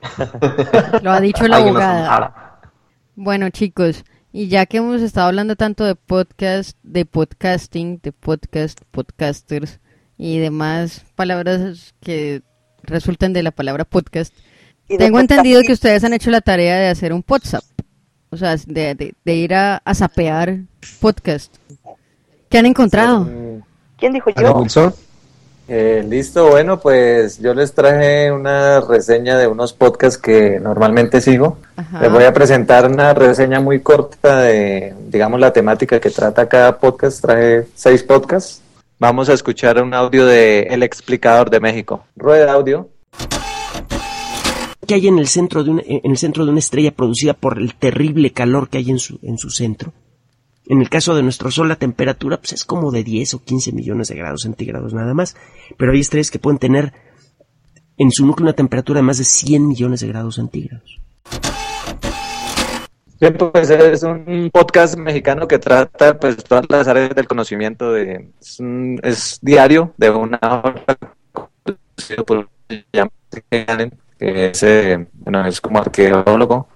Lo ha dicho la abogada. Bueno, chicos, y ya que hemos estado hablando tanto de podcast, de podcasting, de podcast, podcasters y demás palabras que resultan de la palabra podcast, tengo entendido que ustedes han hecho la tarea de hacer un WhatsApp. O sea, de, de- de ir a, a zapear podcast. ¿Qué han encontrado? ¿Quién dijo ¿Aló, yo? Eh, listo, bueno, pues yo les traje una reseña de unos podcasts que normalmente sigo. Ajá. Les voy a presentar una reseña muy corta de, digamos, la temática que trata cada podcast. Traje seis podcasts. Vamos a escuchar un audio de El Explicador de México. Rueda audio. que hay en el centro de una, en el centro de una estrella producida por el terrible calor que hay en su, en su centro. En el caso de nuestro Sol, la temperatura pues, es como de 10 o 15 millones de grados centígrados nada más, pero hay estrellas que pueden tener en su núcleo una temperatura de más de 100 millones de grados centígrados. Bien, pues es un podcast mexicano que trata pues todas las áreas del conocimiento de es, un- es diario de una hora por Allen, que es, eh, bueno, es como arqueólogo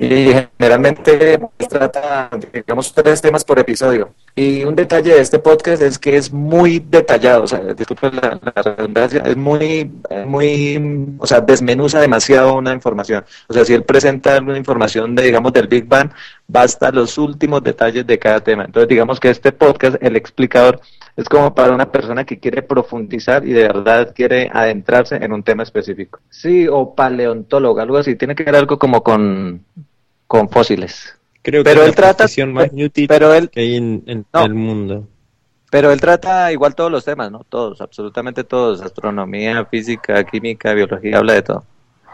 y generalmente pues, trata digamos tres temas por episodio. Y un detalle de este podcast es que es muy detallado o sea disculpen la, redundancia es muy muy o sea desmenuza demasiado una información. O sea si él presenta una información de digamos del Big Bang va hasta los últimos detalles de cada tema. Entonces digamos que este podcast el explicador es como para una persona que quiere profundizar y de verdad quiere adentrarse en un tema específico. Sí o paleontólogo algo así. Tiene que ver algo como con con fósiles Creo Pero que él es la trata- más útil pero él- que hay en, en No. el mundo. Pero él trata igual todos los temas, ¿no? Todos, absolutamente todos. Astronomía, física, química, biología, habla de todo.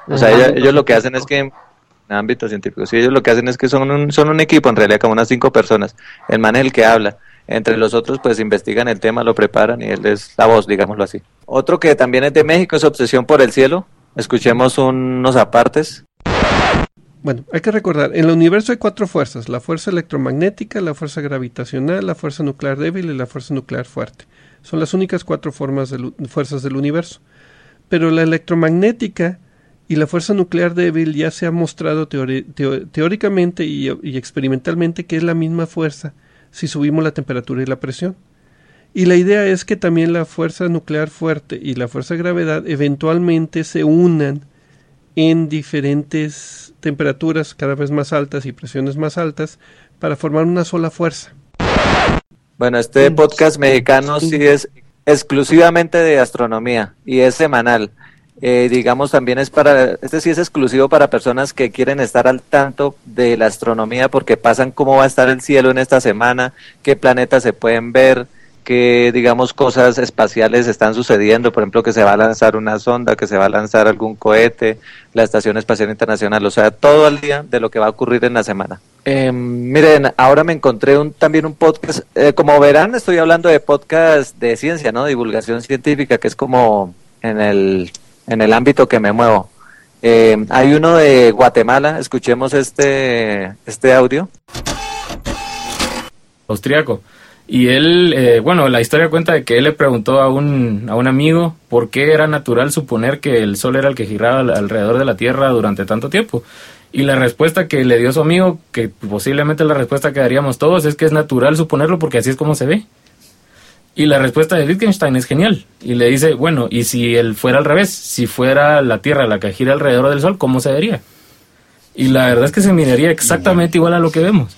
O sea, ellos, ellos lo que hacen es que, en ámbito científico, sí, ellos lo que hacen es que son un, son un equipo, en realidad, como unas cinco personas. El man es el que habla. Entre los otros, pues investigan el tema, lo preparan y él es la voz, digámoslo así. Otro que también es de México es Obsesión por el Cielo. Escuchemos unos apartes. Bueno, hay que recordar, en el universo hay cuatro fuerzas, la fuerza electromagnética, la fuerza gravitacional, la fuerza nuclear débil y la fuerza nuclear fuerte. Son las únicas cuatro formas de fuerzas del universo. Pero la electromagnética y la fuerza nuclear débil ya se ha mostrado teóricamente y, y experimentalmente que es la misma fuerza si subimos la temperatura y la presión. Y la idea es que también la fuerza nuclear fuerte y la fuerza de gravedad eventualmente se unan en diferentes temperaturas cada vez más altas y presiones más altas para formar una sola fuerza. Bueno, este podcast mexicano sí es exclusivamente de astronomía y es semanal. Eh, digamos también es para, este sí es exclusivo para personas que quieren estar al tanto de la astronomía porque pasan cómo va a estar el cielo en esta semana, qué planetas se pueden ver, qué digamos cosas espaciales están sucediendo, por ejemplo que se va a lanzar una sonda, que se va a lanzar algún cohete, la Estación Espacial Internacional, o sea, todo el día de lo que va a ocurrir en la semana. Eh, miren, ahora me encontré un, también un podcast, eh, como verán estoy hablando de podcast de ciencia, ¿no? Divulgación científica, que es como en el en el ámbito que me muevo. Eh, hay uno de Guatemala, escuchemos este, este audio. Austriaco. Y él, eh, bueno, la historia cuenta de que él le preguntó a un, a un amigo por qué era natural suponer que el Sol era el que giraba alrededor de la Tierra durante tanto tiempo. Y la respuesta que le dio su amigo, que posiblemente la respuesta que daríamos todos, es que es natural suponerlo porque así es como se ve. Y la respuesta de Wittgenstein es genial. Y le dice, bueno, ¿y si él fuera al revés? Si fuera la Tierra la que gira alrededor del Sol, ¿cómo se vería? Y la verdad es que se miraría exactamente igual a lo que vemos.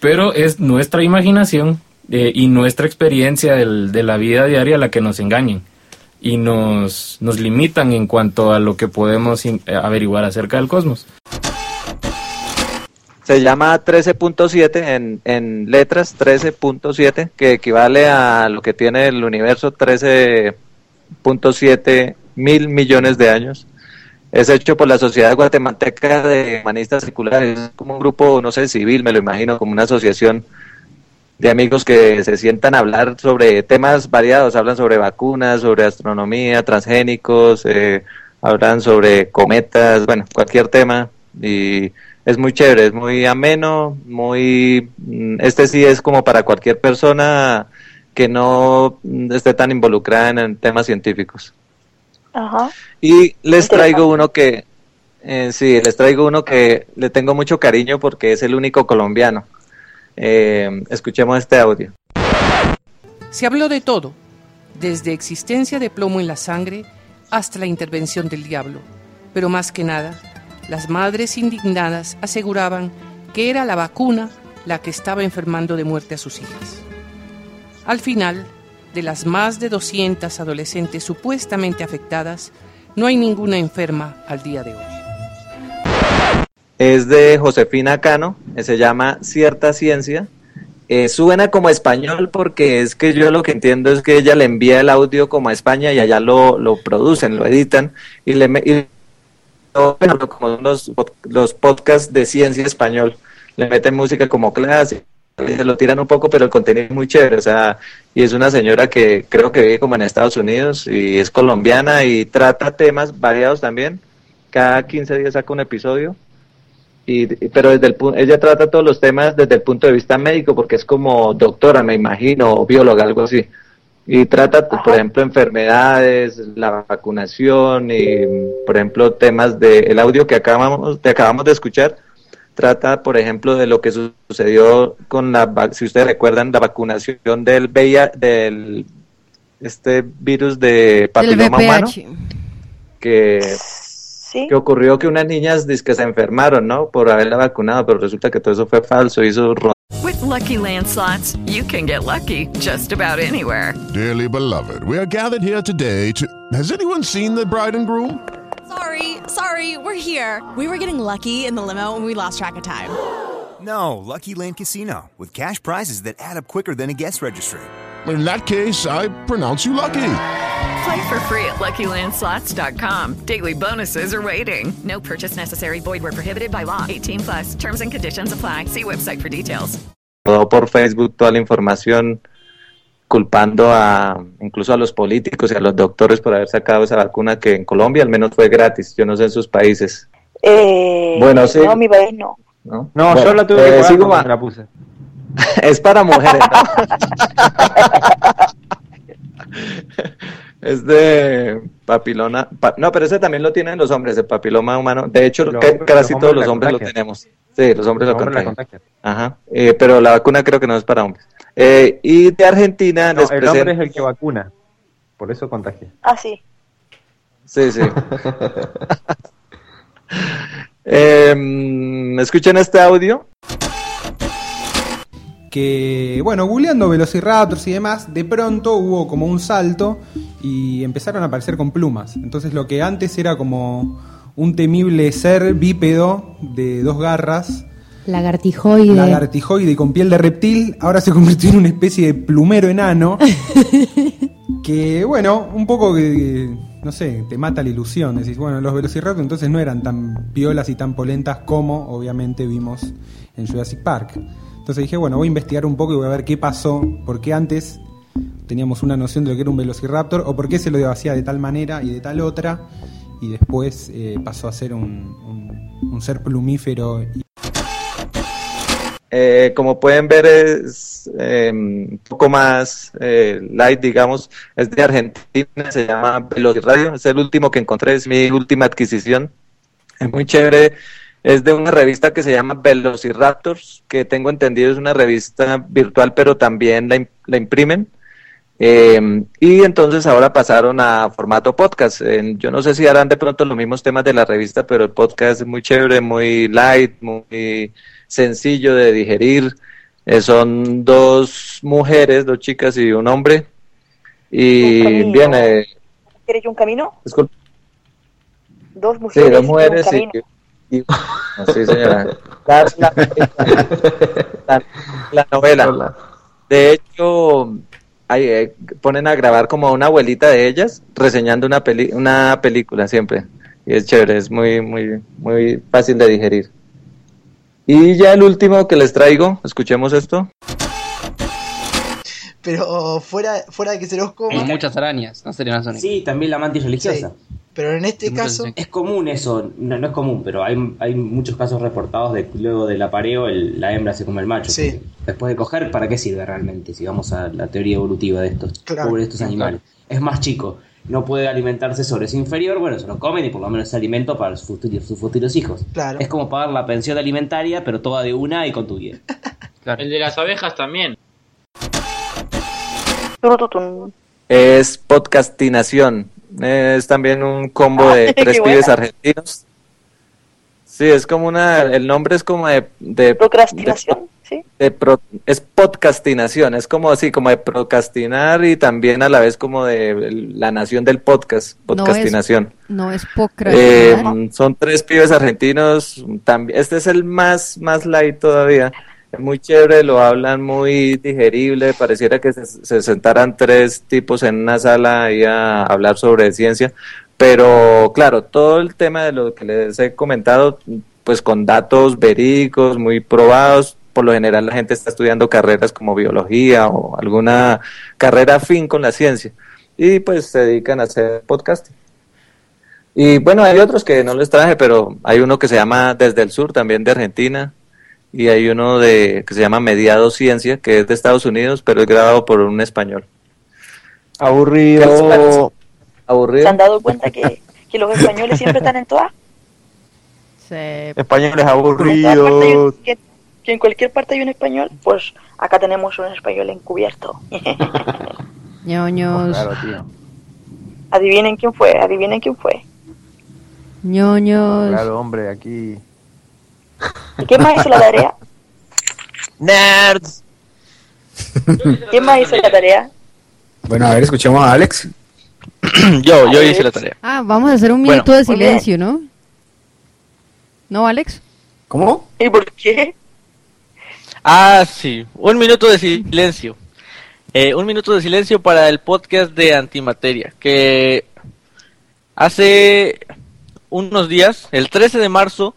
Pero es nuestra imaginación eh, y nuestra experiencia de la vida diaria la que nos engañen. Y nos, nos limitan en cuanto a lo que podemos averiguar acerca del cosmos. Se llama 13.7 en, en letras, 13.7, que equivale a lo que tiene el universo, 13.7 mil millones de años. Es hecho por la Sociedad Guatemalteca de Humanistas Circulares, es como un grupo, no sé, civil, me lo imagino, como una asociación de amigos que se sientan a hablar sobre temas variados, hablan sobre vacunas, sobre astronomía, transgénicos, eh, hablan sobre cometas, bueno, cualquier tema y es muy chévere, es muy ameno, muy... Mm, este sí es como para cualquier persona que no esté tan involucrada en, temas científicos. Ajá. Y les traigo uno que, eh, sí, les traigo uno que le tengo mucho cariño porque es el único colombiano. Eh, escuchemos este audio. Se habló de todo, desde existencia de plomo en la sangre hasta la intervención del diablo, pero más que nada las madres indignadas aseguraban que era la vacuna la que estaba enfermando de muerte a sus hijas. Al final, de las más de 200 adolescentes supuestamente afectadas, no hay ninguna enferma al día de hoy. Es de Josefina Cano, se llama Cierta Ciencia. Eh, suena como español porque es que yo lo que entiendo es que ella le envía el audio como a España y allá lo, lo producen, lo editan y le, y como los, los podcasts de ciencia español, le meten música como clase, se lo tiran un poco, pero el contenido es muy chévere, o sea, y es una señora que creo que vive como en Estados Unidos y es colombiana y trata temas variados también, cada 15 días saca un episodio, y, pero desde el ella trata todos los temas desde el punto de vista médico, porque es como doctora, me imagino, o bióloga, algo así y trata, por ejemplo, enfermedades, la vacunación y, por ejemplo, temas del el audio que acabamos, te acabamos de escuchar. Trata, por ejemplo, de lo que sucedió con la, si ustedes recuerdan, la vacunación del VIH, del este virus de papiloma humano, que, que ocurrió que unas niñas que se enfermaron, ¿no? Por haberla vacunado, pero resulta que todo eso fue falso, hizo With lucky landslots, you can get lucky just about anywhere. Dearly beloved, we are gathered here today to. Has anyone seen the bride and groom? Sorry, sorry, we're here. We were getting lucky in the limo and we lost track of time. No, Lucky Land Casino, with cash prizes that add up quicker than a guest registry. In that case, I pronounce you lucky. Play for free at LuckyLandSlots.com. Daily bonuses are waiting. No purchase necessary. Void were prohibited by law. 18 plus. Terms and conditions apply. See website for details. Por Facebook toda la información culpando a incluso a los políticos y a los doctores por haber sacado esa vacuna que en Colombia al menos fue gratis. Yo no sé en sus países. Eh, Bueno, sí. No, mi país no. ¿no? No, Bueno, yo la tuve eh, que sigo la puse. es para mujeres, ¿no? es de papilona. pa- no, pero ese también lo tienen los hombres, el papiloma humano. De hecho, Los casi los todos los hombres lo tenemos. Sí, los hombres Los lo hombres contagian. Ajá. Eh, pero la vacuna creo que no es para hombres. Eh, y de Argentina No, les el hombre es el que vacuna. Por eso contagia. Ah, sí. Sí, sí. Em, Escuchen este audio. Que, bueno, googleando Velociraptors y demás, de pronto hubo como un salto y empezaron a aparecer con plumas. Entonces lo que antes era como un temible ser bípedo de dos garras, Lagartijoide. lagartijoide con piel de reptil, ahora se convirtió en una especie de plumero enano. que, bueno, un poco que, no sé, te mata la ilusión. Decís, bueno, los Velociraptors entonces no eran tan piolas y tan polentas como obviamente vimos en Jurassic Park. Entonces dije, bueno, voy a investigar un poco y voy a ver qué pasó, por qué antes teníamos una noción de lo que era un Velociraptor o por qué se lo hacía de tal manera y de tal otra y después eh, pasó a ser un, un- un ser plumífero y Eh, como pueden ver es eh, un poco más eh, light, digamos, es de Argentina, se llama Velociradio, es el último que encontré, es mi última adquisición. Es muy chévere, es de una revista que se llama Velociraptors, que tengo entendido es una revista virtual, pero también la, la imprimen. Eh, y entonces ahora pasaron a formato podcast. Eh, yo no sé si harán de pronto los mismos temas de la revista, pero el podcast es muy chévere, muy light, muy sencillo de digerir. Eh, son dos mujeres, dos chicas y un hombre. Y bien, eh, ¿Quieres un camino? Dos sí, mujeres dos y un mujeres y. y- sí, señora. La, la- la- la novela. De hecho, ahí, eh, ponen a grabar como a una abuelita de ellas reseñando una peli una película siempre. Y es chévere, es muy, muy, muy fácil de digerir. Y ya el último que les traigo, escuchemos esto. Pero fuera, fuera de que se los coma. Hay muchas arañas, no serían las únicas. Sí, también la mantis religiosa. Pero en este caso. Es común eso, no, no es común, pero hay, hay muchos casos reportados de que luego del apareo el- la hembra se come el macho. Sí. Después de coger, ¿para qué sirve realmente? Si vamos a la teoría evolutiva de estos Claro. pobres estos animales. Es más chico, no puede alimentarse sobre su inferior, bueno, se lo comen y por lo menos es alimento para sus futuros, sus futuros hijos. Claro. Es como pagar la pensión alimentaria, pero toda de una y con tu vida. El de las abejas también. Es podcastinación. Es también un combo de Ah, tres buena. pibes argentinos. Sí, es como una, el nombre es como de... de Procrastinación, de- de pro- es podcastinación, es como así, como de procrastinar y también a la vez como de la nación del podcast, podcastinación. No es Eh, procrastinar. son tres pibes argentinos. También, este es el más, más light todavía. Muy chévere, lo hablan muy digerible. Pareciera que se, se sentaran tres tipos en una sala ahí a hablar sobre ciencia. Pero claro, todo el tema de lo que les he comentado, pues con datos verídicos, muy probados. Por lo general la gente está estudiando carreras como biología o alguna carrera afín con la ciencia. Y pues se dedican a hacer podcasting. Y bueno, hay otros que no les traje, pero hay uno que se llama Desde el Sur, también de Argentina, y hay uno de que se llama Mediado Ciencia, que es de Estados Unidos, pero es grabado por un español. Aburrido. Aburrido. ¿Se han dado cuenta que, que los españoles siempre están en todas? Españoles hay un- aburridos. que, que en cualquier parte hay un español, pues acá tenemos un español encubierto. ñoños. tío. adivinen quién fue, adivinen quién fue. ñoños. Claro, hombre, aquí. ¿Y quién más hizo la tarea? Nerds. ¿Quién más hizo la tarea? Bueno, a ver, escuchemos a Alex. yo, yo hice la tarea. Ah, vamos a hacer un Bueno. minuto de silencio, ¿no? ¿No, Alex? ¿Cómo? ¿Y por qué? Ah, sí. Un minuto de silencio. Eh, un minuto de silencio para el podcast de Antimateria, que hace unos días, el 13 de marzo,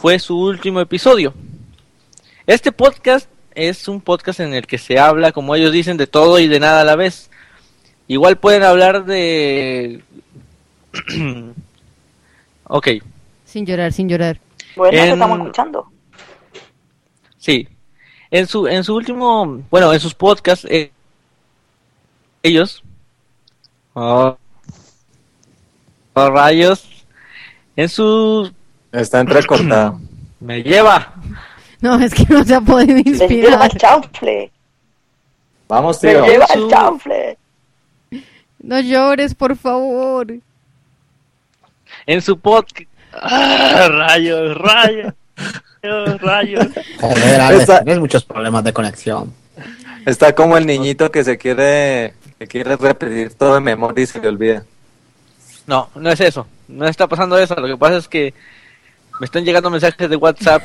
fue su último episodio. Este podcast es un podcast en el que se habla, como ellos dicen, de todo y de nada a la vez. Igual pueden hablar de... ok. Sin llorar, sin llorar. Bueno, En- estamos escuchando. Sí. En su, en su último, bueno, en sus podcasts, eh, ellos, oh, oh, rayos, en su, Está entrecortado. me lleva, No, es que no se ha podido Me lleva inspirar. el chanfle. Vamos, Me tío. lleva Su- el chanfle. No llores, por favor. en su podcast, ah, rayos, rayos, rayos, rayos. Joder, Alex, Esta- tienes muchos problemas de conexión. Está como el niñito que se quiere, que quiere repetir todo de memoria y se le olvida. No, no es eso. No está pasando eso. Lo que pasa es que me están llegando mensajes de WhatsApp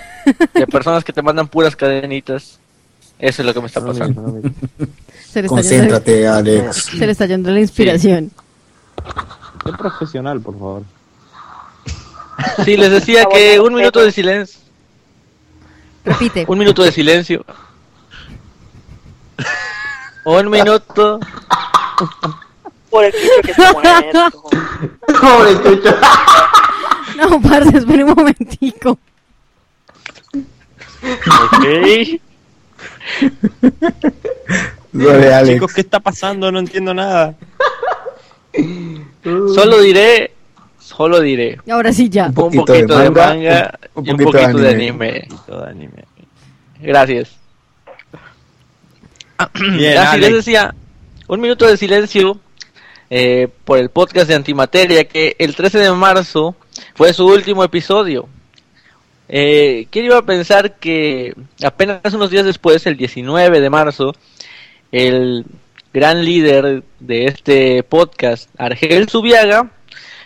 de personas que te mandan puras cadenitas. Eso es lo que me está pasando. Se le está yendo, Concéntrate, Alex. se le está yendo la inspiración. Qué profesional, por favor. Sí, les decía que un minuto de silencio. Repite. Un minuto de silencio. Un minuto. Por el bicho que se muerto. Pobre chucho. No, parce, espera un momentico. Ok. Chicos, ¿qué está pasando? No entiendo nada. Solo diré. Solo diré. Ahora sí ya. Un poquito poquito, de de manga, manga, un- un y un poquito de poquito de anime. anime. Gracias. Bien, Así les Alex. decía, un minuto de silencio eh, por el podcast de Antimateria, que el 13 de marzo fue su último episodio. Eh, ¿Quién iba a pensar que apenas unos días después, el 19 de marzo, el gran líder de este podcast, Argel Subiaga,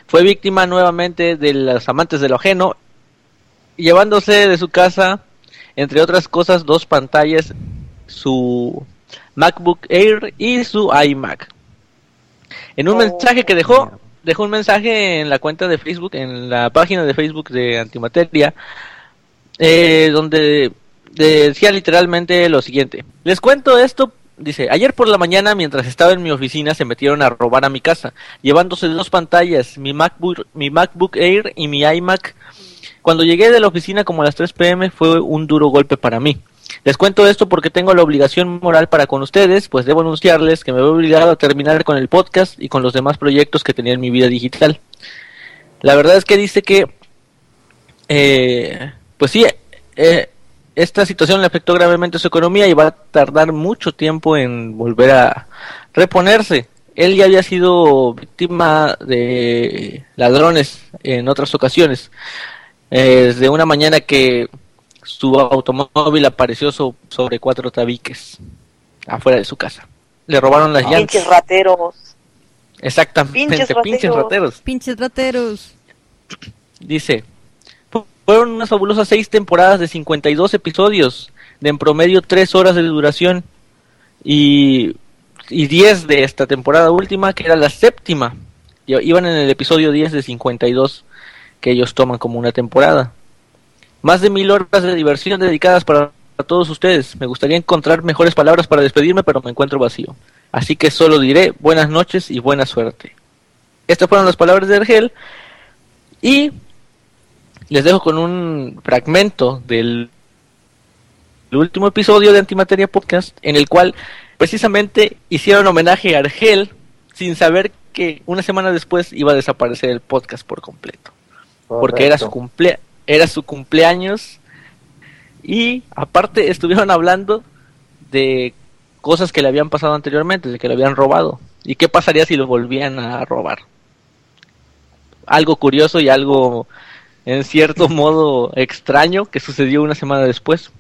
fue víctima nuevamente de los amantes de lo ajeno, llevándose de su casa, entre otras cosas, dos pantallas, su MacBook Air y su iMac. En un mensaje que dejó, dejó un mensaje en la cuenta de Facebook, en la página de Facebook de Antimateria, eh, donde decía literalmente lo siguiente. Les cuento esto, dice, ayer por la mañana mientras estaba en mi oficina se metieron a robar a mi casa, llevándose dos pantallas, mi MacBook, mi MacBook Air y mi iMac. Cuando llegué de la oficina como a las 3 pm fue un duro golpe para mí. Les cuento esto porque tengo la obligación moral para con ustedes, pues debo anunciarles que me veo obligado a terminar con el podcast y con los demás proyectos que tenía en mi vida digital. La verdad es que dice que, eh, pues sí, eh, esta situación le afectó gravemente su economía y va a tardar mucho tiempo en volver a reponerse. Él ya había sido víctima de ladrones en otras ocasiones. Eh, desde una mañana que su automóvil apareció so- sobre cuatro tabiques afuera de su casa. Le robaron las llantas. Pinches rateros. Exactamente, Pinches pinches, rateros. rateros. Pinches rateros. Dice, "Fu- fueron unas fabulosas seis temporadas de 52 episodios, de en promedio tres horas de duración, y, y 10 de esta temporada última, que era la séptima. Iban en el episodio 10 de 52, que ellos toman como una temporada. Más de mil horas de diversión dedicadas para todos ustedes. Me gustaría encontrar mejores palabras para despedirme, pero me encuentro vacío. Así que solo diré buenas noches y buena suerte. Estas fueron las palabras de Argel. Y les dejo con un fragmento del el último episodio de Antimateria Podcast, en el cual precisamente hicieron homenaje a Argel sin saber que una semana después iba a desaparecer el podcast por completo. Porque era su, cumple era su cumpleaños y aparte estuvieron hablando de cosas que le habían pasado anteriormente, de que le habían robado. ¿Y qué pasaría si lo volvían a robar? Algo curioso y algo en cierto modo extraño que sucedió una semana después.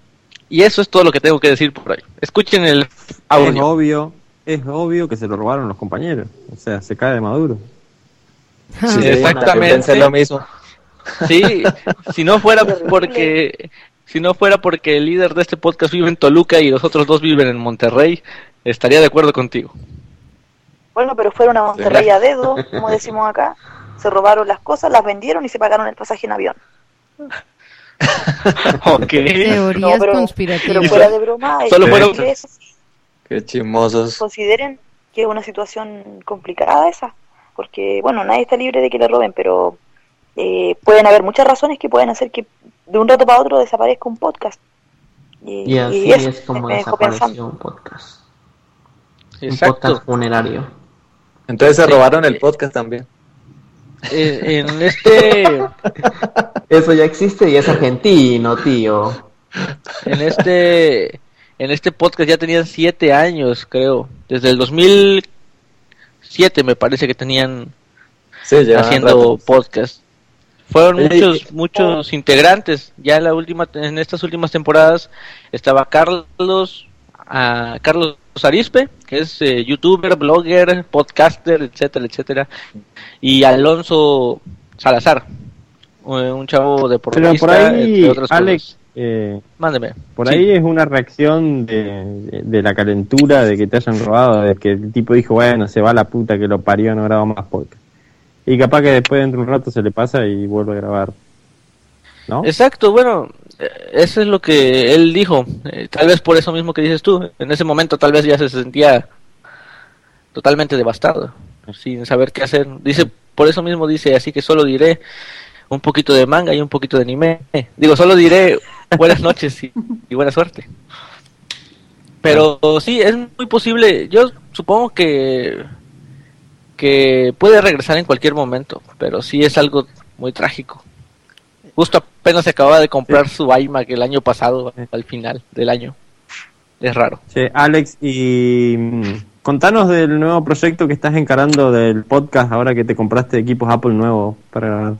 Y eso es todo lo que tengo que decir por ahí. Escuchen el Es audio. obvio, es obvio que se lo robaron los compañeros. O sea, se cae de maduro. Sí, exactamente. Pensé lo mismo. Sí, si no fuera porque si no fuera porque el líder de este podcast vive en Toluca y los otros dos viven en Monterrey, estaría de acuerdo contigo. Bueno, pero fueron a Monterrey a dedo, como decimos acá. Se robaron las cosas, las vendieron y se pagaron el pasaje en avión. ok. Teorías No, pero- conspirativas. Pero fuera de broma, hay Solo que fueron-. Qué chismosos. consideren que es una situación complicada esa, porque bueno, nadie está libre de que le roben, pero eh, pueden haber muchas razones que pueden hacer que de un rato para otro desaparezca un podcast. Y, Y así y eso es como pensando. desapareció un podcast. Un podcast funerario. Entonces se robaron el podcast también. Eh, en este Eso ya existe y es argentino, tío. en este en este podcast ya tenían siete años creo desde el 2007 me parece que tenían Sí, haciendo rato. podcast fueron muchos muchos integrantes ya en la última en estas últimas temporadas estaba Carlos ah, Carlos Arispe que es eh, youtuber blogger podcaster etcétera etcétera y Alonso Salazar eh, un chavo de Pero por ahí, Alex, eh, Mándeme. por Sí. ahí es una reacción de, de- la calentura de que te hayan robado, de que el tipo dijo, bueno, se va la puta que lo parió, no graba más podcast. Y capaz que después dentro de un rato se le pasa y vuelve a grabar. ¿No? Exacto, bueno, eh, eso es lo que él dijo. Eh, tal vez por eso mismo que dices tú. En ese momento tal vez ya se sentía totalmente devastado, sin saber qué hacer. Dice, por eso mismo dice, así que solo diré un poquito de manga y un poquito de anime. Digo, solo diré buenas noches y, y buena suerte. Pero sí, es muy posible. Yo supongo que que puede regresar en cualquier momento, pero sí es algo muy trágico. Justo apenas se acababa de comprar su iMac el año pasado, al final del año. Es raro. Che, Alex, y mm, contanos del nuevo proyecto que estás encarando del podcast ahora que te compraste equipos Apple nuevos para grabar.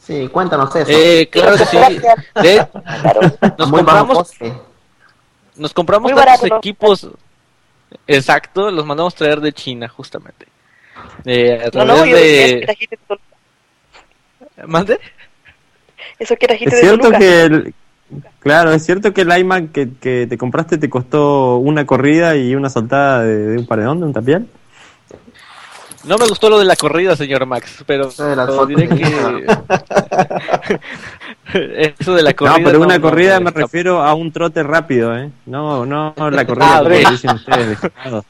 Sí, cuéntanos eso. Eh, claro que sí. De- nos Muy compramos, nos compramos tantos barato. equipos. Exacto, los mandamos traer de China, justamente. Eh, a No, través no, yo decía que de. trajiste de Toluca. ¿Mande? Eso que trajiste Es de cierto Toluca. que el, claro, es cierto que el iMac que, que te compraste te costó una corrida y una saltada de, de un paredón, de un tapial. No me gustó lo de la corrida, señor Max, pero, pero diré que. Eso de la corrida. no, pero una no, no, corrida no, me refiero a un trote rápido, ¿eh? No, no la corrida Ah, como ok. dicen ustedes. degenerados.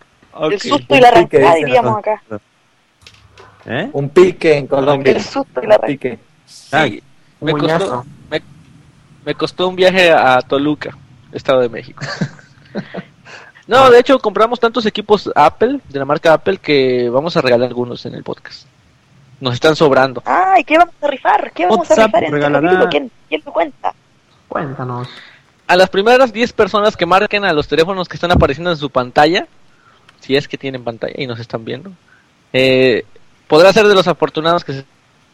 El susto y la arrancada, diríamos acá. ¿Eh? Un pique en Colombia. El susto y la arrancada. pique. Sí, me Un costó, me, me costó un viaje a Toluca, Estado de México. No, de hecho compramos tantos equipos Apple, de la marca Apple, que vamos a regalar algunos en el podcast. Nos están sobrando. Ay, ¿qué vamos a rifar? ¿Qué vamos a rifar en este regalará-? ¿Quién, ¿Quién lo cuenta? Cuéntanos. A las primeras 10 personas que marquen a los teléfonos que están apareciendo en su pantalla, si es que tienen pantalla y nos están viendo, eh, podrá ser de los afortunados que se,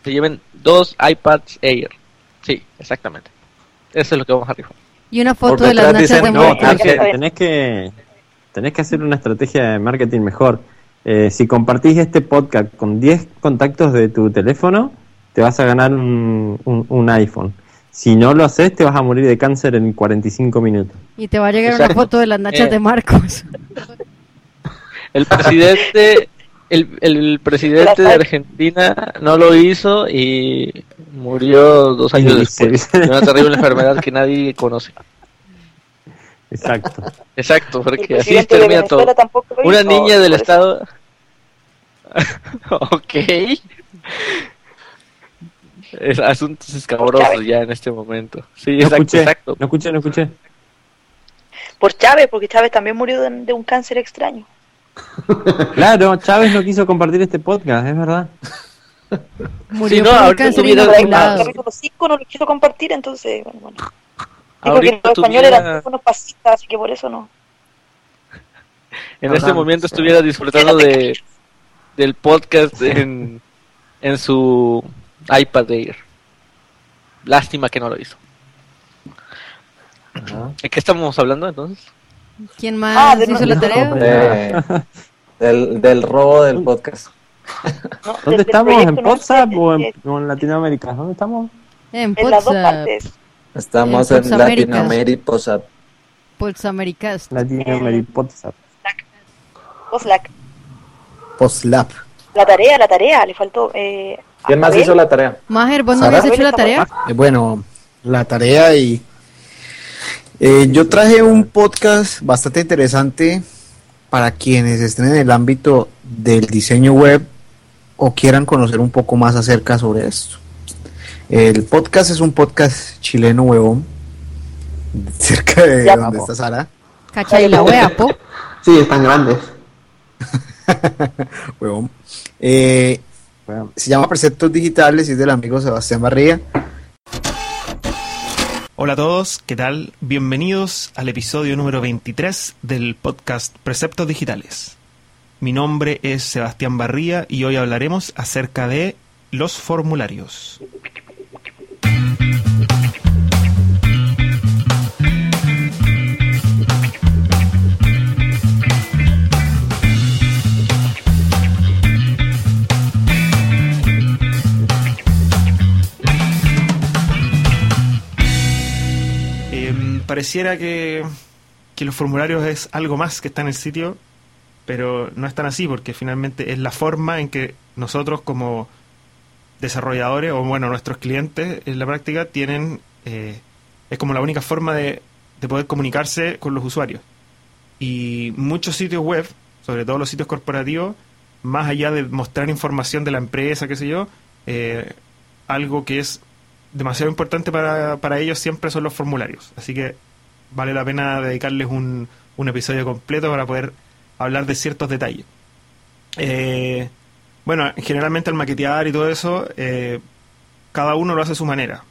se lleven dos iPads Air. Sí, exactamente. Eso es lo que vamos a rifar. Y una foto de las nachas de no, tenés que, tenés que tenés que hacer una estrategia de marketing mejor. Eh, si compartís este podcast con 10 contactos de tu teléfono, te vas a ganar un, un- un iPhone. Si no lo haces, te vas a morir de cáncer en 45 minutos. Y te va a llegar una foto de las nachas Eh. de Marcos. El presidente, el, el presidente de Argentina no lo hizo y murió dos años después de una terrible enfermedad que nadie conoce. Exacto. Exacto, porque así termina todo. Una hizo, niña del estado. ok. Es asuntos escabrosos ya en este momento. Sí, No exacto, escuché, exacto. no escuché, no escuché. Por Chávez, porque Chávez también murió de, de un cáncer extraño. Claro, Chávez no quiso compartir este podcast, es verdad. Murió Sí, no, por cáncer inoculado. el capítulo 5 no lo quiso compartir, entonces, bueno, bueno. Dijo que Ahorita los españoles tuviera- eran unos pasistas, así que por eso no. en este momento estuviera disfrutando de del podcast en, en su iPad Air. Lástima que no lo hizo. ¿De qué estamos hablando entonces? ¿Quién más Ah, de hizo la tarea? De- del, del robo del podcast. ¿Dónde estamos? ¿En no WhatsApp sé, o en, eh, o en Latinoamérica? ¿Dónde estamos? En En las dos WhatsApp. partes. Estamos En en. Latinoamérica. Latinoamérica WhatsApp. Poslack. Poslap. La tarea, la tarea, le faltó. Eh, ¿Quién más Abel. hizo la tarea? Majer, ¿vos no habías hecho la tarea? Eh, bueno, la tarea y eh, yo traje un podcast bastante interesante para quienes estén en el ámbito del diseño web o quieran conocer un poco más acerca sobre esto. El podcast es un podcast chileno, huevón. Cerca de Ya, donde está Sara. Cacha y la wea, po. Sí, están grandes. Huevón. Eh, se llama Preceptos Digitales y es del amigo Sebastián Barría. Hola a todos, ¿qué tal? Bienvenidos al episodio número 23 del podcast Preceptos Digitales. Mi nombre es Sebastián Barría y hoy hablaremos acerca de los formularios. Pareciera que, que los formularios es algo más que está en el sitio, pero no es tan así porque finalmente es la forma en que nosotros como desarrolladores o bueno nuestros clientes en la práctica tienen eh, es como la única forma de, de poder comunicarse con los usuarios. Y muchos sitios web sobre todo los sitios corporativos más allá de mostrar información de la empresa qué sé yo eh, algo que es demasiado importante para, para ellos siempre son los formularios. Así que vale la pena dedicarles un, un episodio completo para poder hablar de ciertos detalles. Eh, bueno, generalmente al maquetear y todo eso, eh, cada uno lo hace a su manera.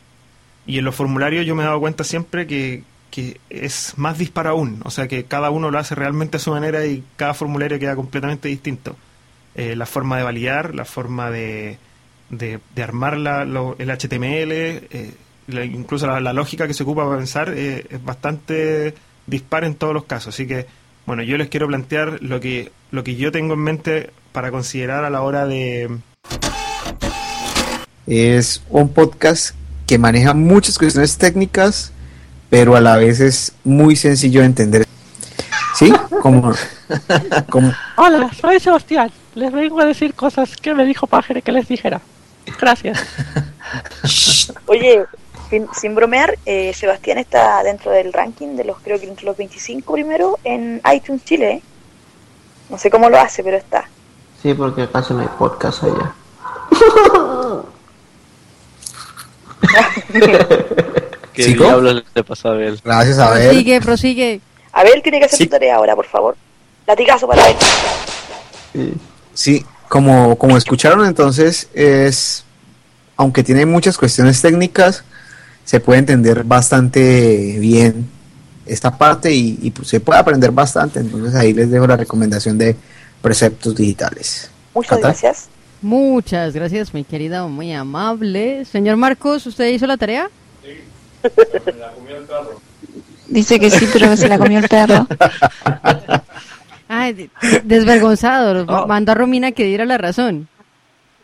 Y en los formularios yo me he dado cuenta siempre que, que es más disparo aún. O sea que cada uno lo hace realmente a su manera y cada formulario queda completamente distinto. Eh, la forma de validar, la forma de, de, de armar la- lo- el HTML, eh, la- incluso la, la lógica que se ocupa para pensar eh, es bastante dispar en todos los casos. Así que, bueno, yo les quiero plantear lo que, lo que yo tengo en mente para considerar a la hora de... Es un podcast que maneja muchas cuestiones técnicas, pero a la vez es muy sencillo de entender. ¿Sí? Como, como Hola, soy Sebastián. Les vengo a decir cosas que me dijo Pájaro que les dijera. Gracias. Oye, sin, sin bromear, eh, Sebastián está dentro del ranking de los, creo que entre los 25 primero en iTunes Chile. ¿eh? No sé cómo lo hace, pero está. Sí, porque casi no hay podcast allá. ¿Qué ¿Chico? diablos le pasó a Abel? Gracias, a ver. Prosigue, prosigue. Abel tiene que hacer Sí. su tarea ahora, por favor. Latigazo para él. Sí, como, como escucharon entonces, es, aunque tiene muchas cuestiones técnicas, se puede entender bastante bien esta parte y, y, pues, se puede aprender bastante. Entonces ahí les dejo la recomendación de preceptos digitales. Muchas Cata. gracias. Muchas gracias, mi querida, muy amable. Señor Marcos, ¿usted hizo la tarea? Dice que sí, pero que se la comió el perro. Ay, de- desvergonzado. ma- Mandó a Romina que diera la razón.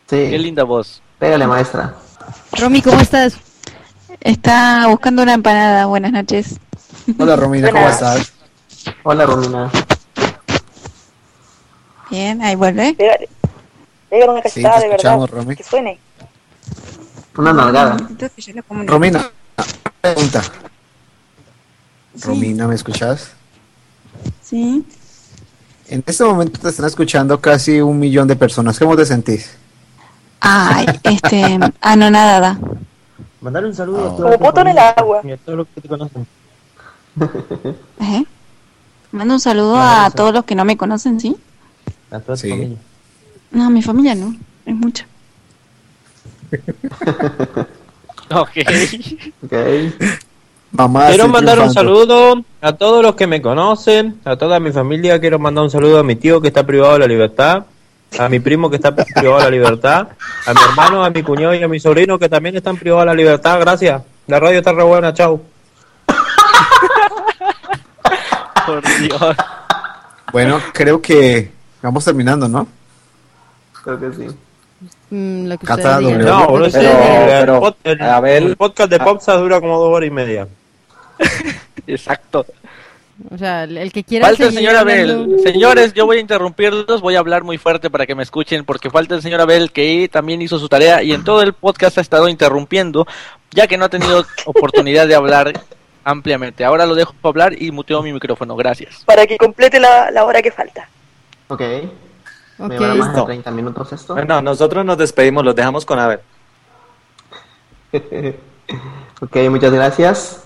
Sí. Qué linda voz. Pégale, maestra. Romy, ¿cómo estás? Está buscando una empanada. Buenas noches. Hola Romina, ¿cómo Buenas. estás? Hola, Romina. Bien, ahí vuelve. Pégale. Pégale una Sí, cachetada te de verdad. escuchamos, Romy. Que suene. Una nalgada. Romina, pregunta. Romina, ¿me escuchas? Sí. En este momento te están escuchando casi un millón de personas. ¿Cómo te sentís? Ay, este, anonadada. Mandar un saludo a Como toda tu poto en el agua. y a todos los que te conocen. ¿Eh? Mando un saludo a todos los que no me conocen, ¿sí? A toda tu Sí. familia. No, mi familia no. Es mucha. Ok. Ok. Mamá, Quiero mandar un saludo a todos los que me conocen, a toda mi familia. Quiero mandar un saludo a mi tío que está privado de la libertad, a mi primo que está privado de la libertad, a mi hermano, a mi cuñado y a mi sobrino que también están privados de la libertad. Gracias. La radio está re buena. Chau. Por Dios. Bueno, creo que vamos terminando, ¿no? Creo que sí. Mm, lo que Cata. No, pero, a ver. el podcast de Popsa dura como dos horas y media. Exacto. O sea, el que quiera Falta el señor Abel. hablando- Señores, yo voy a interrumpirlos, voy a hablar muy fuerte para que me escuchen, porque falta el señor Abel que también hizo su tarea y en todo el podcast ha estado interrumpiendo, ya que no ha tenido oportunidad de hablar ampliamente. Ahora lo dejo hablar y muteo mi micrófono. Gracias. Para que complete la, la hora que falta. Ok. Me va más de Listo. 30 minutos esto. Bueno, nosotros nos despedimos, los dejamos con Abel. ok, muchas gracias.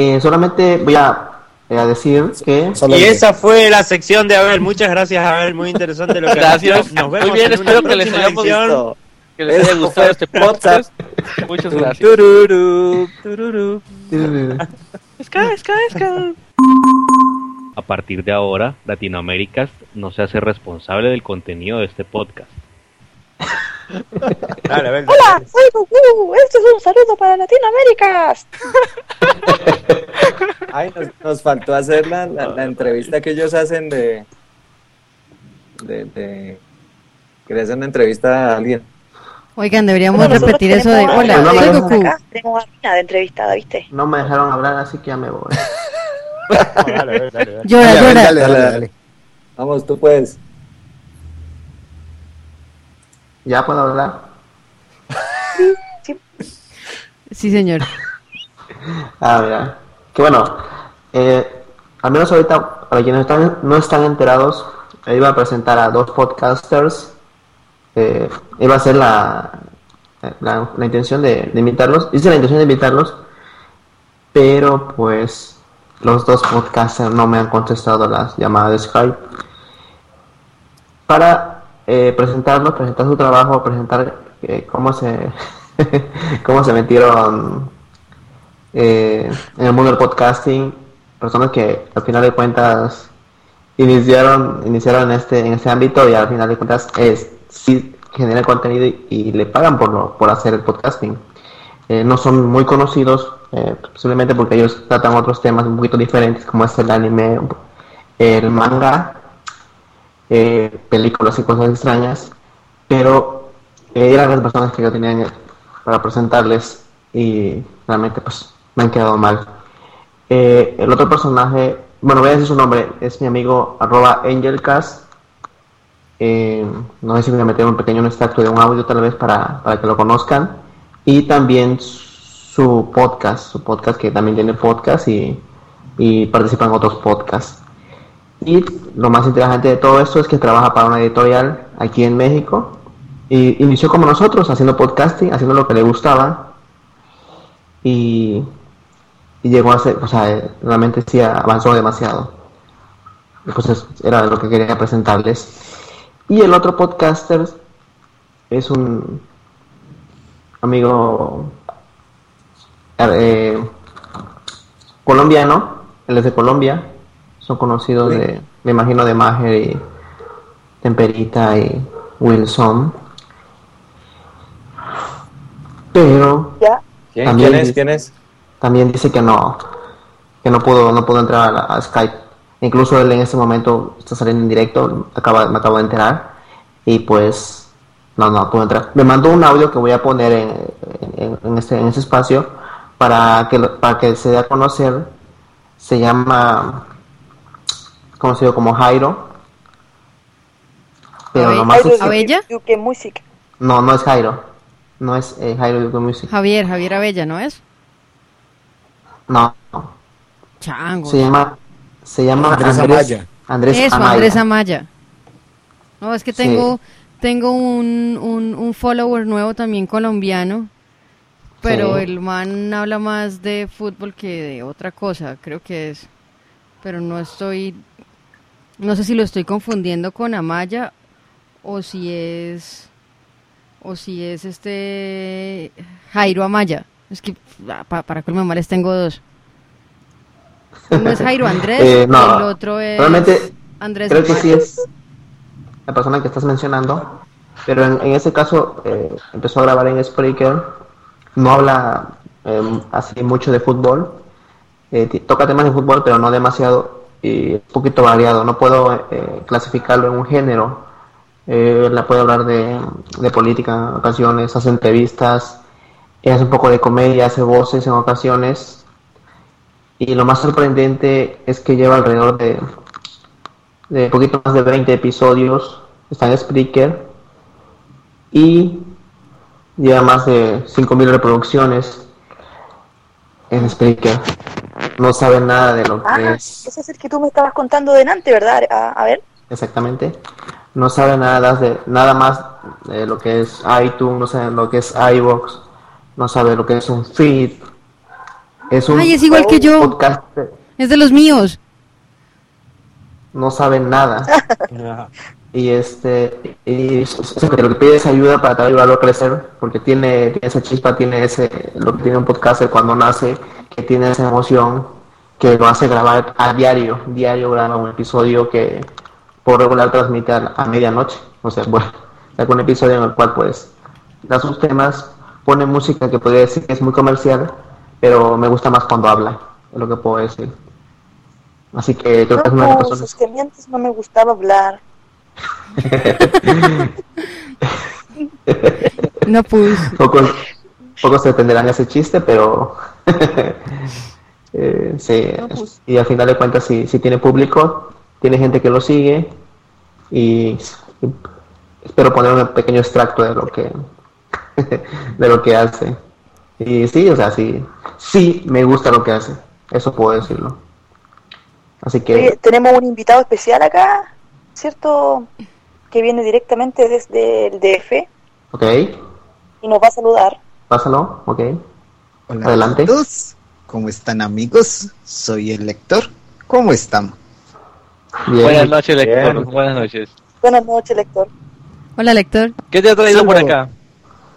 Eh, solamente voy a, a decir que... Y esa fue la sección de Abel. Muchas gracias, Abel. Muy interesante lo que Gracias. Nos vemos Muy bien, espero que les. Que haya gustado este podcast. Muchas gracias. Tururú, tururú. Esca, esca, esca. A partir de ahora, Latinoamérica no se hace responsable del contenido de este podcast. Dale, Abel, dale. Hola, soy Goku. Este es un saludo para Latinoamérica. Ay, nos, nos faltó hacer la, la, la entrevista que ellos hacen de. de. de que le hacen una entrevista a alguien. Oigan, deberíamos Bueno, repetir eso de hola, no soy dejan Goku. Acá tenemos a de entrevistada, ¿viste? No me dejaron hablar, así que ya me voy. Dale, Abel, dale, dale. Llora, Dale, llora. dale, dale, dale. Vamos, tú puedes. ¿Ya puedo hablar? Sí, señor. Ah, mira. Que bueno, eh, al menos ahorita, para quienes están, no están enterados, iba a presentar a dos podcasters. Eh, iba a ser la, la, la intención de, de invitarlos. Hice la intención de invitarlos, pero pues los dos podcasters no me han contestado las llamadas de Skype. Para eh, presentarlos, presentar su trabajo, presentar eh, cómo se cómo se metieron eh, en el mundo del podcasting, personas que al final de cuentas iniciaron iniciaron en este en este ámbito y al final de cuentas es sí generan contenido y, y le pagan por lo- por hacer el podcasting. Eh, no son muy conocidos eh, posiblemente porque ellos tratan otros temas un poquito diferentes como es el anime, el manga, eh, películas y cosas extrañas, pero eran las personas que yo tenía en- para presentarles y realmente pues me han quedado mal. Eh, el otro personaje, bueno voy a decir su nombre, es mi amigo arroba angelcast. Eh, no sé si voy a meter un pequeño extracto de un audio tal vez para, para que lo conozcan. Y también su podcast, su podcast que también tiene podcast y, y participa en otros podcasts. Y lo más interesante de todo esto es que trabaja para una editorial aquí en México. Y inició como nosotros, haciendo podcasting, haciendo lo que le gustaba. Y, y llegó a ser, o sea, realmente sí avanzó demasiado. Entonces era lo que quería presentarles. Y el otro podcaster es un amigo eh, colombiano, él es de Colombia, son conocidos de, me imagino, de Mager y Temperita y Wilson. Pero ¿Ya? ¿Quién, También quién es? dice- ¿Quién es? también dice que no, que no pudo, no pudo entrar a, Skype. Incluso él en este momento está saliendo en directo, acaba, me acabo de enterar, y pues no, no pudo entrar. Me mandó un audio que voy a poner en, en, en este, en este espacio para que, para que se dé a conocer. Se llama, conocido como Jairo. Pero Abe- nomás es- ¿Abella? Yuke Music. no, no es Jairo. No es eh, Jairo Yuko Music. Javier, Javier Abella, ¿no es? No, Chango. se llama, se llama Andrés Andrés, Amaya. Andrés Eso, Amaya. Andrés Amaya. No, es que Sí. tengo, tengo un, un, un follower nuevo también colombiano, pero Sí. el man habla más de fútbol que de otra cosa, creo que es. Pero no estoy, no sé si lo estoy confundiendo con Amaya o si es, o si es este Jairo Amaya. Es que ah, pa- para colmo males tengo dos. Uno es Jairo Andrés Eh, no, el otro es realmente Andrés creo que sí es la persona que estás mencionando, pero en, en ese caso eh, empezó a grabar en Spreaker, no habla eh, así mucho de fútbol, eh, toca temas de fútbol, pero no demasiado y un poquito variado, no puedo eh, clasificarlo en un género, eh, la puedo hablar de, de política en ocasiones, hace entrevistas, hace un poco de comedia, hace voces en ocasiones, y lo más sorprendente es que lleva alrededor de, de poquito más de 20 episodios. Está en Spreaker. Y lleva más de 5.000 reproducciones en Spreaker. No sabe nada de lo que Ah, es ese es el que tú me estabas contando delante, ¿verdad? A, a ver. exactamente. No sabe nada de nada más de lo que es iTunes, no sabe lo que es iVoox, no sabe lo que es un feed. Es un Ay, es igual que yo. podcast, Es de los míos. no sabe nada. y este y lo que pide es ayuda para ayudarlo a crecer porque tiene, tiene esa chispa tiene ese lo que tiene un podcaster cuando nace que tiene esa emoción que lo hace grabar a diario diario graba un episodio que por regular transmite a, a medianoche o sea bueno saca un episodio en el cual pues da sus temas pone música que podría decir que es muy comercial pero me gusta más cuando habla es lo que puedo decir así que creo que es una de las personas es que a mí antes no me gustaba hablar. No pues. pocos, pocos se entenderán ese chiste, pero eh, sí, y al final de cuentas si, si tiene público, tiene gente que lo sigue y, y espero poner un pequeño extracto de lo que de lo que hace. Y sí, o sea, sí, sí me gusta lo que hace, eso puedo decirlo. Así que Oye, tenemos un invitado especial acá, ¿cierto? Que viene directamente desde el DF ok, y nos va a saludar. pásalo, ok. Hola Adelante. a todos, ¿cómo están amigos? Soy el lector. ¿Cómo están? Bien. Buenas noches, lector. Buenas noches. Buenas noches, lector. Hola, lector. ¿Qué te ha traído por acá?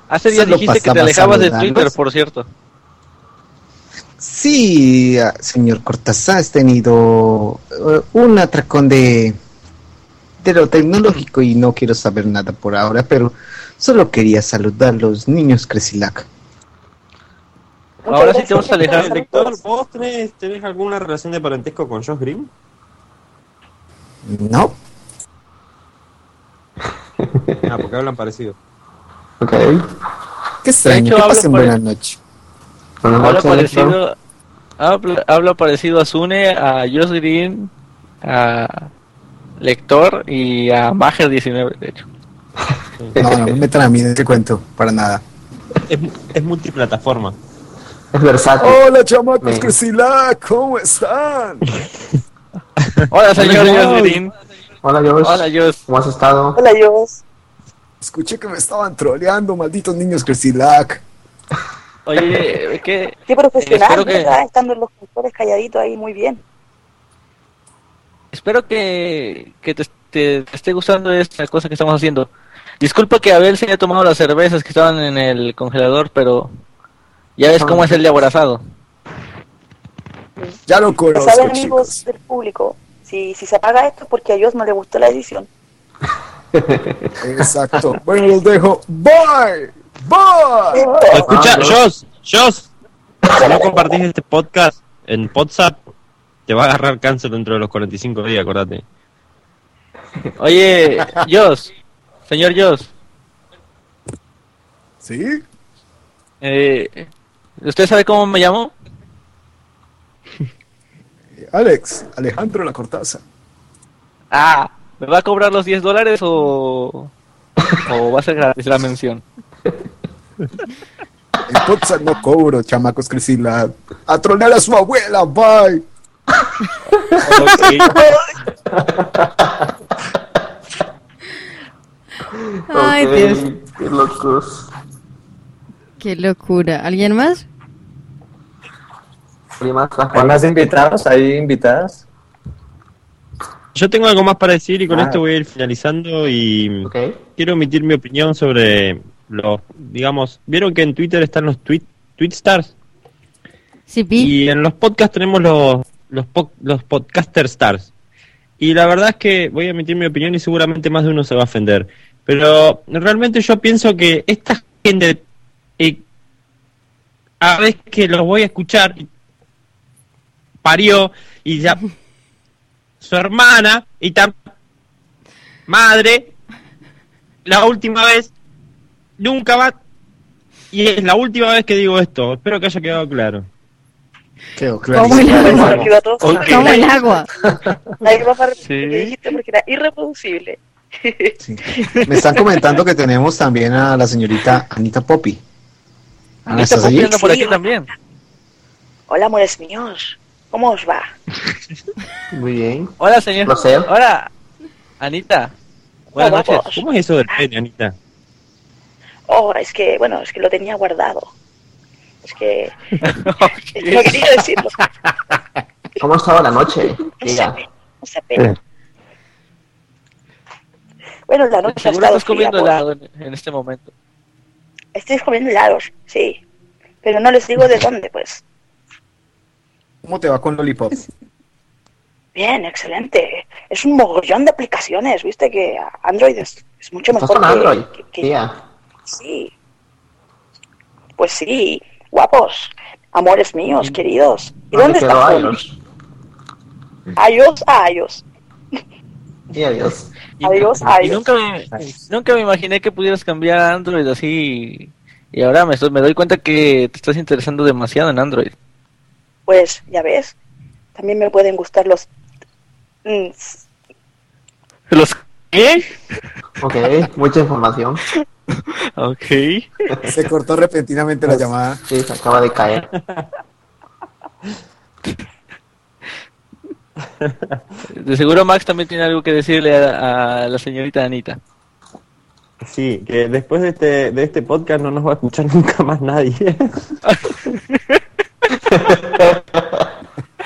Hace días solo dijiste que te alejabas de. Twitter, por cierto. Sí, ah, señor Cortázar, has tenido eh, un atracón de, de lo tecnológico y no quiero saber nada por ahora, pero solo quería saludar a los niños Cresilac. Ahora sí te vas a alejar. Lector, ¿vos tenés, tenés alguna relación de parentesco con Josh Green? No, Ah, porque hablan parecido. Ok. qué extraño, que pasen. Buenas Habla noches, Lector. parecido, habla, habla parecido a Sune, a Josh Green, a Lector y a Mager19, de hecho. No, no me metan a mí en este cuento, para nada. Es, es multiplataforma. Es versátil. Hola, chamacos Sí. Cresilac, ¿cómo están? Hola, señor Hola, Josh. Hola, Josh. Hola, Josh. ¿Cómo has estado? Hola, Dios. Escuché que me estaban troleando, malditos niños Cresilac. Oye, ¿qué? Qué profesional, espero que- ¿verdad? Estando los conductores calladitos ahí, muy bien. Espero que, que te, te- te esté gustando esta cosa que estamos haciendo. Disculpa que Abel se haya tomado las cervezas que estaban en el congelador, pero ya ves cómo es el de aborazado. Ya lo Ya conozco, saben, chicos. amigos del público, si, si se apaga esto es porque a Dios no le gustó la edición. Exacto. Bueno, los dejo. Bye. Bye. Escucha, Josh, Josh, si no compartís este podcast en WhatsApp, te va a agarrar cáncer dentro de los 45 días, acordate. Oye, Josh, señor Josh, ¿Sí? eh, ¿usted sabe cómo me llamo? Alex, Alejandro La Cortaza. Ah, ¿me va a cobrar los 10 dólares o, o va a ser gratis la mención? En Potsdam no cobro, chamacos Crisila. A tronar a su abuela, bye. Ay, Dios. Qué locos. Qué locura. ¿Alguien más? ¿Alguien más? ¿Hay más invitados? ¿Hay invitadas? Yo tengo algo más para decir y con Ah. esto voy a ir finalizando y quiero emitir mi opinión sobre los, digamos, vieron que en Twitter están los tweet, tweet stars Sí, vi. y en los podcasts tenemos los, los, po- los podcaster stars. Y la verdad es que voy a emitir mi opinión y seguramente más de uno se va a ofender. Pero realmente yo pienso que esta gente, eh, a vez que los voy a escuchar, parió y ya su hermana y tam madre la última vez nunca va y es la última vez que digo esto espero que haya quedado claro Quedó Como el agua. Como claro. el agua. Nadie va a repetir lo que dijiste porque era irreproducible. Me están comentando que tenemos también a la señorita Anita Poppy. Anita ¿estás Poppy anda por aquí también. Hola, amores míos. ¿Cómo os va? Muy bien. Hola, señor. Placer. Hola, Anita. Buenas noches. ¿cómo es eso del pene Anita? Oh, es que, bueno, es que lo tenía guardado. Es que no quería decirlo. ¿Cómo ha estado la noche? No se ve, no se ve. Bueno, la noche ha estado estás comiendo helado en, en este momento. Estoy comiendo helados, sí. Pero no les digo de dónde, pues. ¿Cómo te va con Lollipop? Bien, excelente. Es un mogollón de aplicaciones, viste que Android es, es mucho ¿Estás mejor con que- Android? que- que- Tía. Sí. Pues sí, guapos, amores míos, queridos. ¿Y ¿Dónde está iOS? iOS a iOS. Y adiós. Adiós, Y adiós. nunca me, nunca me imaginé que pudieras cambiar a Android así. Y ahora me doy cuenta que te estás interesando demasiado en Android. Pues ya ves, también me pueden gustar los... mm, ¿Los qué? Ok, mucha información. Ok. Se cortó repentinamente la llamada. Sí, se acaba de caer. De seguro Max también tiene algo que decirle a, a la señorita Anita. Sí, que después de este, de este podcast no nos va a escuchar nunca más nadie.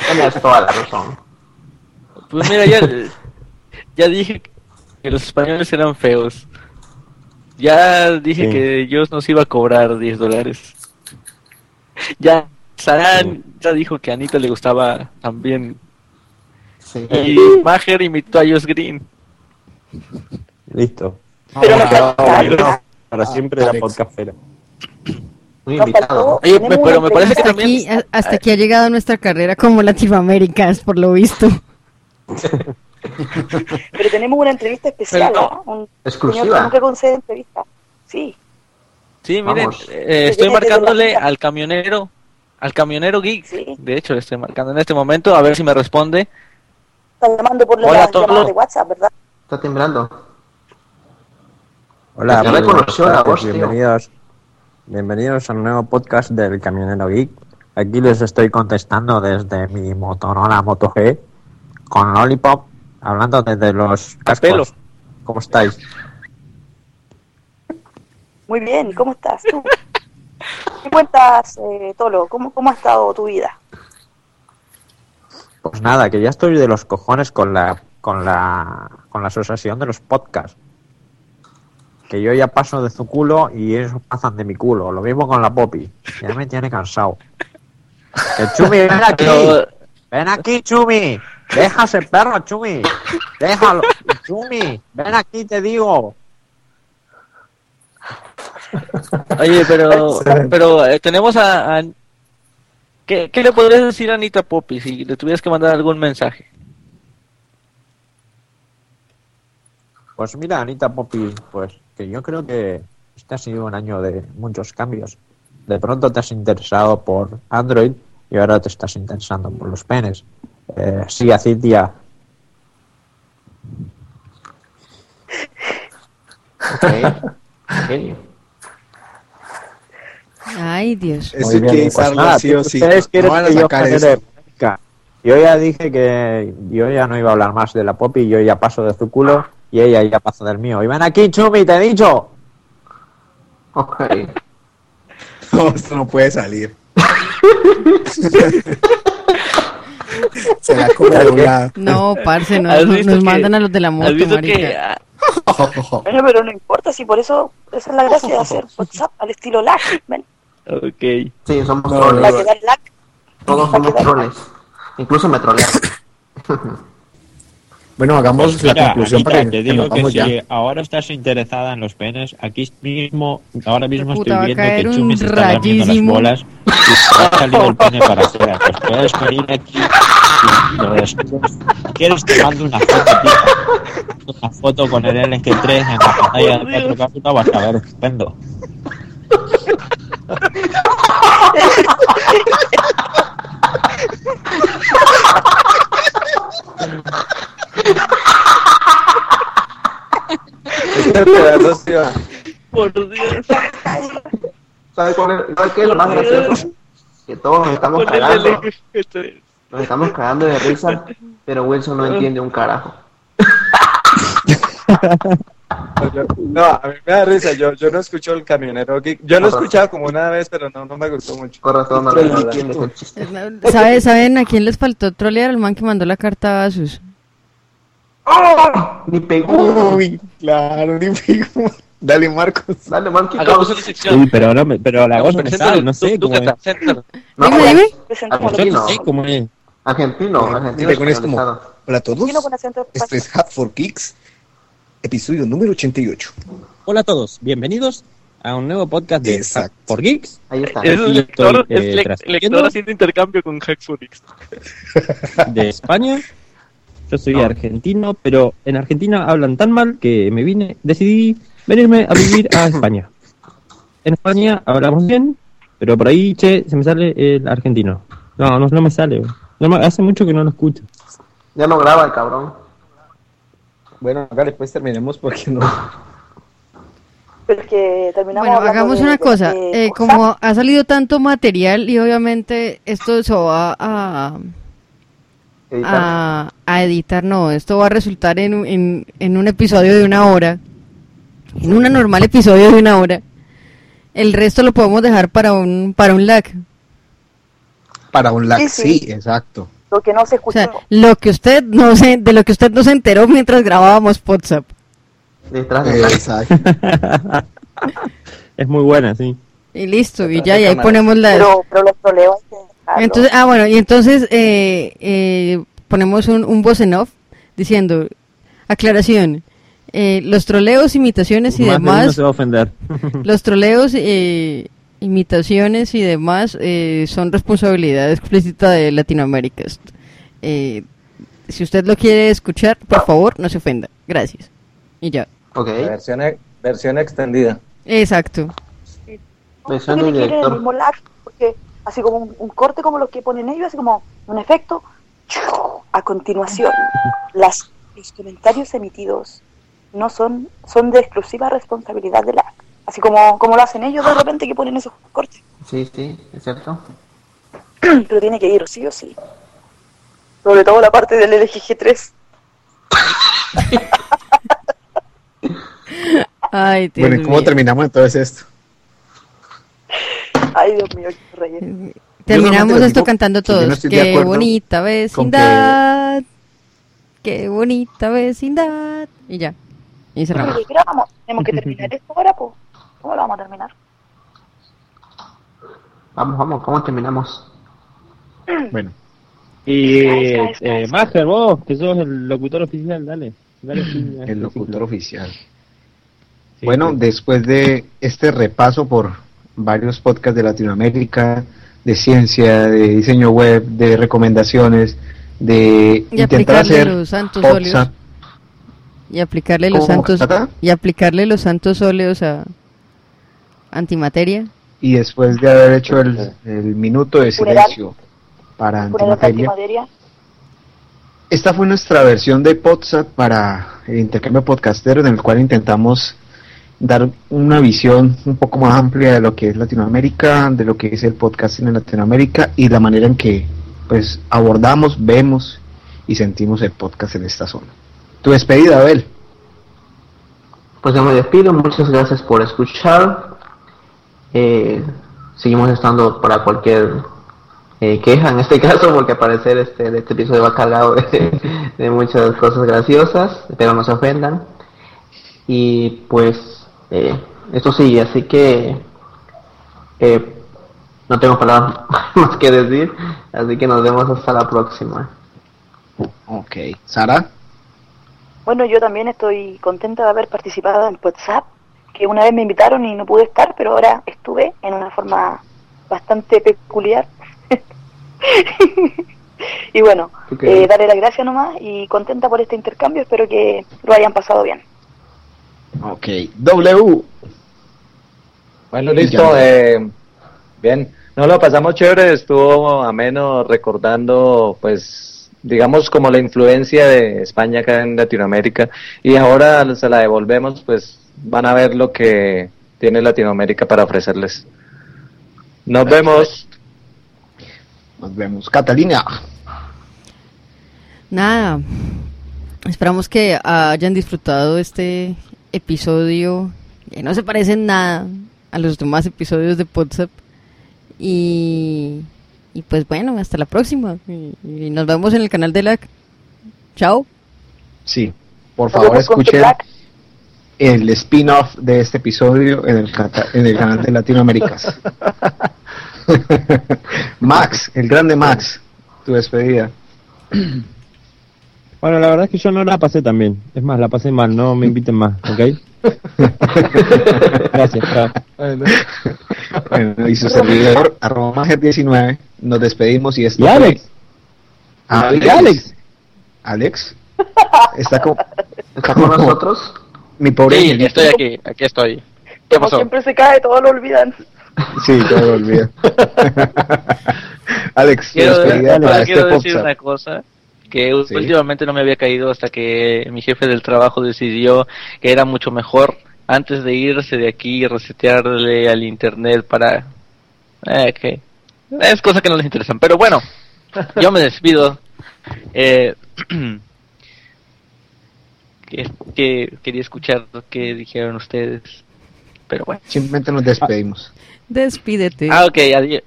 Tienes toda la razón. Pues mira, ya, ya dije que los españoles eran feos. Ya dije Sí. que Dios nos iba a cobrar 10 dólares. Ya Saran ya dijo que a Anita le gustaba también. Y Maher imitó a Josh Green. Listo. Pero Para siempre la Alex. podcastera. Muy Nos invitado. faltó- Oye, pero me parece que Hasta también- aquí, a- hasta aquí ha llegado nuestra carrera como Latinoaméricas, por lo visto. Pero tenemos una entrevista especial, Pero- ¿no? Un Exclusiva. señor que nunca concede entrevista. Sí. Sí, miren, eh, estoy marcándole al camionero, al camionero geek. Sí. De hecho, le estoy marcando en este momento a ver si me responde. Está llamando por la Hola, llamada Tolo. de WhatsApp, ¿verdad? Está temblando. Hola, reconoció la voz, tío. Bienvenidos, al nuevo podcast del Camionero Geek. Aquí les estoy contestando desde mi Motorola Moto G con Lollipop, hablando desde los pelo. cascos. ¿Cómo estáis? Muy bien, ¿cómo estás tú? ¿Qué cuentas, eh, Tolo? ¿Cómo, ¿Cómo ha estado tu vida? Pues nada, que ya estoy de los cojones con la con la con la asociación de los podcasts. Que yo ya paso de su culo y ellos pasan de mi culo. Lo mismo con la Poppy. Ya me tiene cansado. Que Chumi, ven aquí. Ven aquí, Chumi. Deja ese perro, Chumi. Déjalo. Chumi, ven aquí, te digo. Oye, pero, pero eh, tenemos a, a- ¿Qué, ¿Qué le podrías decir a Anita Poppy si le tuvieras que mandar algún mensaje? Pues mira, Anita Poppy, pues que yo creo que este ha sido un año de muchos cambios. De pronto te has interesado por Android y ahora te estás interesando por los penes. Eh, sí, así, tía. Ok. Ay, Dios. Eso Muy hay bien, que pues usarlo nada, sí o sí. ¿Ustedes quieren No van a que yo eso. polémica? Yo ya dije que yo ya no iba a hablar más de la Poppy, yo ya paso de su culo y ella ya pasa del mío. Y ven aquí, Chumi, te he dicho. Ok. No, esto no puede salir. Se la come de un lado. No, parce, no, ¿Has no- visto nos que- mandan a los de la ¿Has moto, marica. que ah, Bueno, pero no importa, si por eso esa es la gracia de hacer WhatsApp al estilo lag. Ven, Ok. Sí, somos No, troles. para que dar lag. Todos somos troles. Incluso me trolean. Bueno, hagamos Pues la conclusión Anita, para que, te que digo que si ya. ahora estás interesada en los penes, aquí mismo, ahora mismo Puta, estoy viendo que Chumi se está lamiendo las bolas y ha salido el pene para afuera. Pues puedes venir aquí y lo descubres. ¿Quieres te mando una foto, tío? Una foto con el LG3 en la pantalla de 4K, puta, vas a ver, estupendo. Por Dios. ¿Sabes cuál es, ¿sabes qué es lo más gracioso? Que todos nos estamos cagando. LG3. Nos estamos cagando de risa, pero Wilson no entiende un carajo. No, a mí me da risa, yo, yo no escucho el camionero geek. Yo lo he escuchado como una vez, pero no, no me gustó mucho. Por razón, no Pero lo la- entiendes el chiste. ¿Sabe- ¿Saben a quién les faltó trolear? Al man que mandó la carta a Asus. ¡Oh! Ni pegó. Uy, claro, ni pegó. Dale, Marcos. Dale, Marcos. Hagamos una sección. Uy, pero, no me- pero la voz me Preséntalo, sale, no sé cómo es. No, Dime, dime. Presentémoslo. Yo no Argentino. sé cómo es. Argentino, argentino. Dile con esto como, españolizado. hola a todos, Vino con acento esto es Hat for Kicks, episodio número 88. Hola a todos, bienvenidos a un nuevo podcast de Exacto. Hack for Geeks. Ahí está. Es Aquí lector, estoy, es eh, transmitiendo. lector haciendo intercambio con Hexfonix. de España. Yo soy argentino, pero en Argentina hablan tan mal que me vine, decidí venirme a vivir a España. En España hablamos bien, pero por ahí, che, se me sale el argentino. No, no, no me sale. No hace mucho que no lo escucho. Ya no graba el cabrón. Bueno, acá después terminemos porque no. Porque terminamos Bueno, hagamos de- una de- cosa. de eh, como ha salido tanto material y obviamente esto se va a, Editar. a, a editar, no, esto va a resultar en, un- en, en un episodio de una hora, en un normal episodio de una hora. El resto lo podemos dejar para un para un lag. Para un lag, Sí, sí, sí. exacto. Lo que no se O escuchó. sea, lo que usted no se, de lo que usted no se enteró mientras grabábamos WhatsApp. Detrás de la... Exacto. es muy buena, sí. Y listo, y ya, y ahí ponemos la... pero, pero los dejarlo. Entonces, ah, bueno, y entonces eh, eh, ponemos un, un voz en off diciendo, aclaración, eh, los troleos, imitaciones y Más de uno demás, se va a ofender. los troleos, eh, imitaciones y demás eh, son responsabilidad explícita de Latinoamérica. Eh, si usted lo quiere escuchar, por favor, no se ofenda. Gracias. Y ya. Ok. Versión, e- versión extendida. Exacto. No Versión del director. porque así como un, un corte como los que ponen ellos, así como un efecto. A continuación, las, los comentarios emitidos no son, son de exclusiva responsabilidad de la Así como, como lo hacen ellos de repente que ponen esos cortes. Sí, sí, es cierto. Pero tiene que ir, sí o sí. Sobre todo la parte del LGG3. Ay, Dios Bueno, ¿y cómo mío. terminamos entonces esto? Ay, Dios mío, qué reír. Terminamos solamente esto digo cantando no todos. de Qué bonita con que- vecindad. Qué bonita vecindad. Y ya. Y cerramos. Oye, tenemos que terminar esto ahora, pues. ¿Cómo lo vamos a terminar? Vamos, vamos, ¿cómo terminamos? Bueno, Y eh. Master, vos, que sos el locutor oficial, dale. dale este el locutor ciclo. oficial. Sí, Bueno, sí. después de este repaso por varios podcasts de Latinoamérica, de ciencia, de diseño web, de recomendaciones, de Y intentar aplicarle hacer los santos óleos. Y aplicarle los ¿Cómo, santos Cata? y aplicarle los santos óleos a antimateria. y después de haber hecho el, el minuto de silencio para antimateria, antimateria. esta fue nuestra versión de WhatsApp para el intercambio podcastero en el cual intentamos dar una visión un poco más amplia de lo que es Latinoamérica, de lo que es el podcasting en Latinoamérica y la manera en que pues abordamos, vemos y sentimos el podcast en esta zona. Tu despedida, Abel. Pues yo me despido, muchas gracias por escuchar. Eh, seguimos estando para cualquier eh, queja en este caso, porque al parecer este, este episodio va cargado de, de muchas cosas graciosas, pero no se ofendan. Y pues eh, esto sigue, así que eh, no tengo palabras más que decir, así que nos vemos hasta la próxima. Ok. Sara. Bueno, yo también estoy contenta de haber participado en WhatsApp, que una vez me invitaron y no pude estar, pero ahora estuve en una forma bastante peculiar. y bueno, Ok. eh, darle las gracias nomás y contenta por este intercambio, espero que lo hayan pasado bien. Ok. W. Bueno, listo. eh, bien, no lo pasamos chévere, estuvo ameno recordando, pues, digamos, como la influencia de España acá en Latinoamérica. Y ahora se la devolvemos, pues, van a ver lo que tiene Latinoamérica para ofrecerles. Nos vemos. Nos vemos. Catalina. Nada. Esperamos que hayan disfrutado este episodio que no se parece en nada a los demás episodios de WhatsApp. Y, y pues bueno, hasta la próxima. Y, y nos vemos en el canal de LAC. Chao. Sí, por favor escuchen el spin-off de este episodio en el, en el canal de Latinoaméricas. Max, el grande Max, tu despedida. Bueno, la verdad es que yo no la pasé tan bien. Es más, la pasé mal, no me inviten más, ¿ok? Gracias, chao. Bueno, y su servidor, arroba Mager19, nos despedimos y esto ¿Y Alex? Ah, ¿Y Alex? ¿Alex? ¿Está con, ¿Está con nosotros? Mi pobre Sí, angelito. estoy aquí, aquí estoy. ¿Qué Como pasó? siempre se cae, todo lo olvidan. Sí, todo lo olvido. Alex, Quiero, ahora para quiero este decir una cosa que últimamente no me había caído hasta que mi jefe del trabajo decidió que era mucho mejor antes de irse de aquí resetearle al internet para eh, que es cosa que no les interesan pero bueno yo me despido eh, que, que quería escuchar lo que dijeron ustedes pero bueno Simplemente nos despedimos. Despídete. ah ok adiós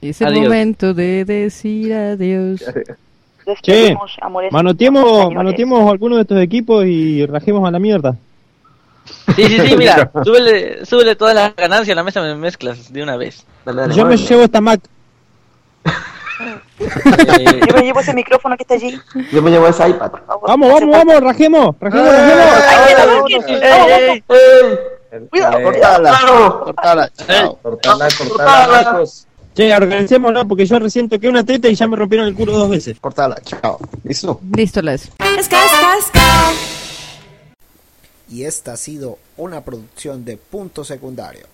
Es el adiós. momento de decir adiós. Che, manoteemos, manoteemos alguno de estos equipos y rajemos a la mierda. sí sí sí mira súbele, súbele todas las ganancias a la mesa me mezclas de una vez Dale, dale. Yo me llevo esta Mac. Eh, Yo me llevo ese micrófono que está allí. Yo me llevo ese iPad. Vamos, vamos, vamos, rajemos, rajemos, rajemos. Cuidado, Cortala, cortala, chao. Cortala, cortala, Marcos. Che, organicémoslo porque yo recién toqué una teta y ya me rompieron el culo dos veces. Cortala, chao. ¿Listo? Listo, las. Y esta ha sido una producción de Punto Secundario.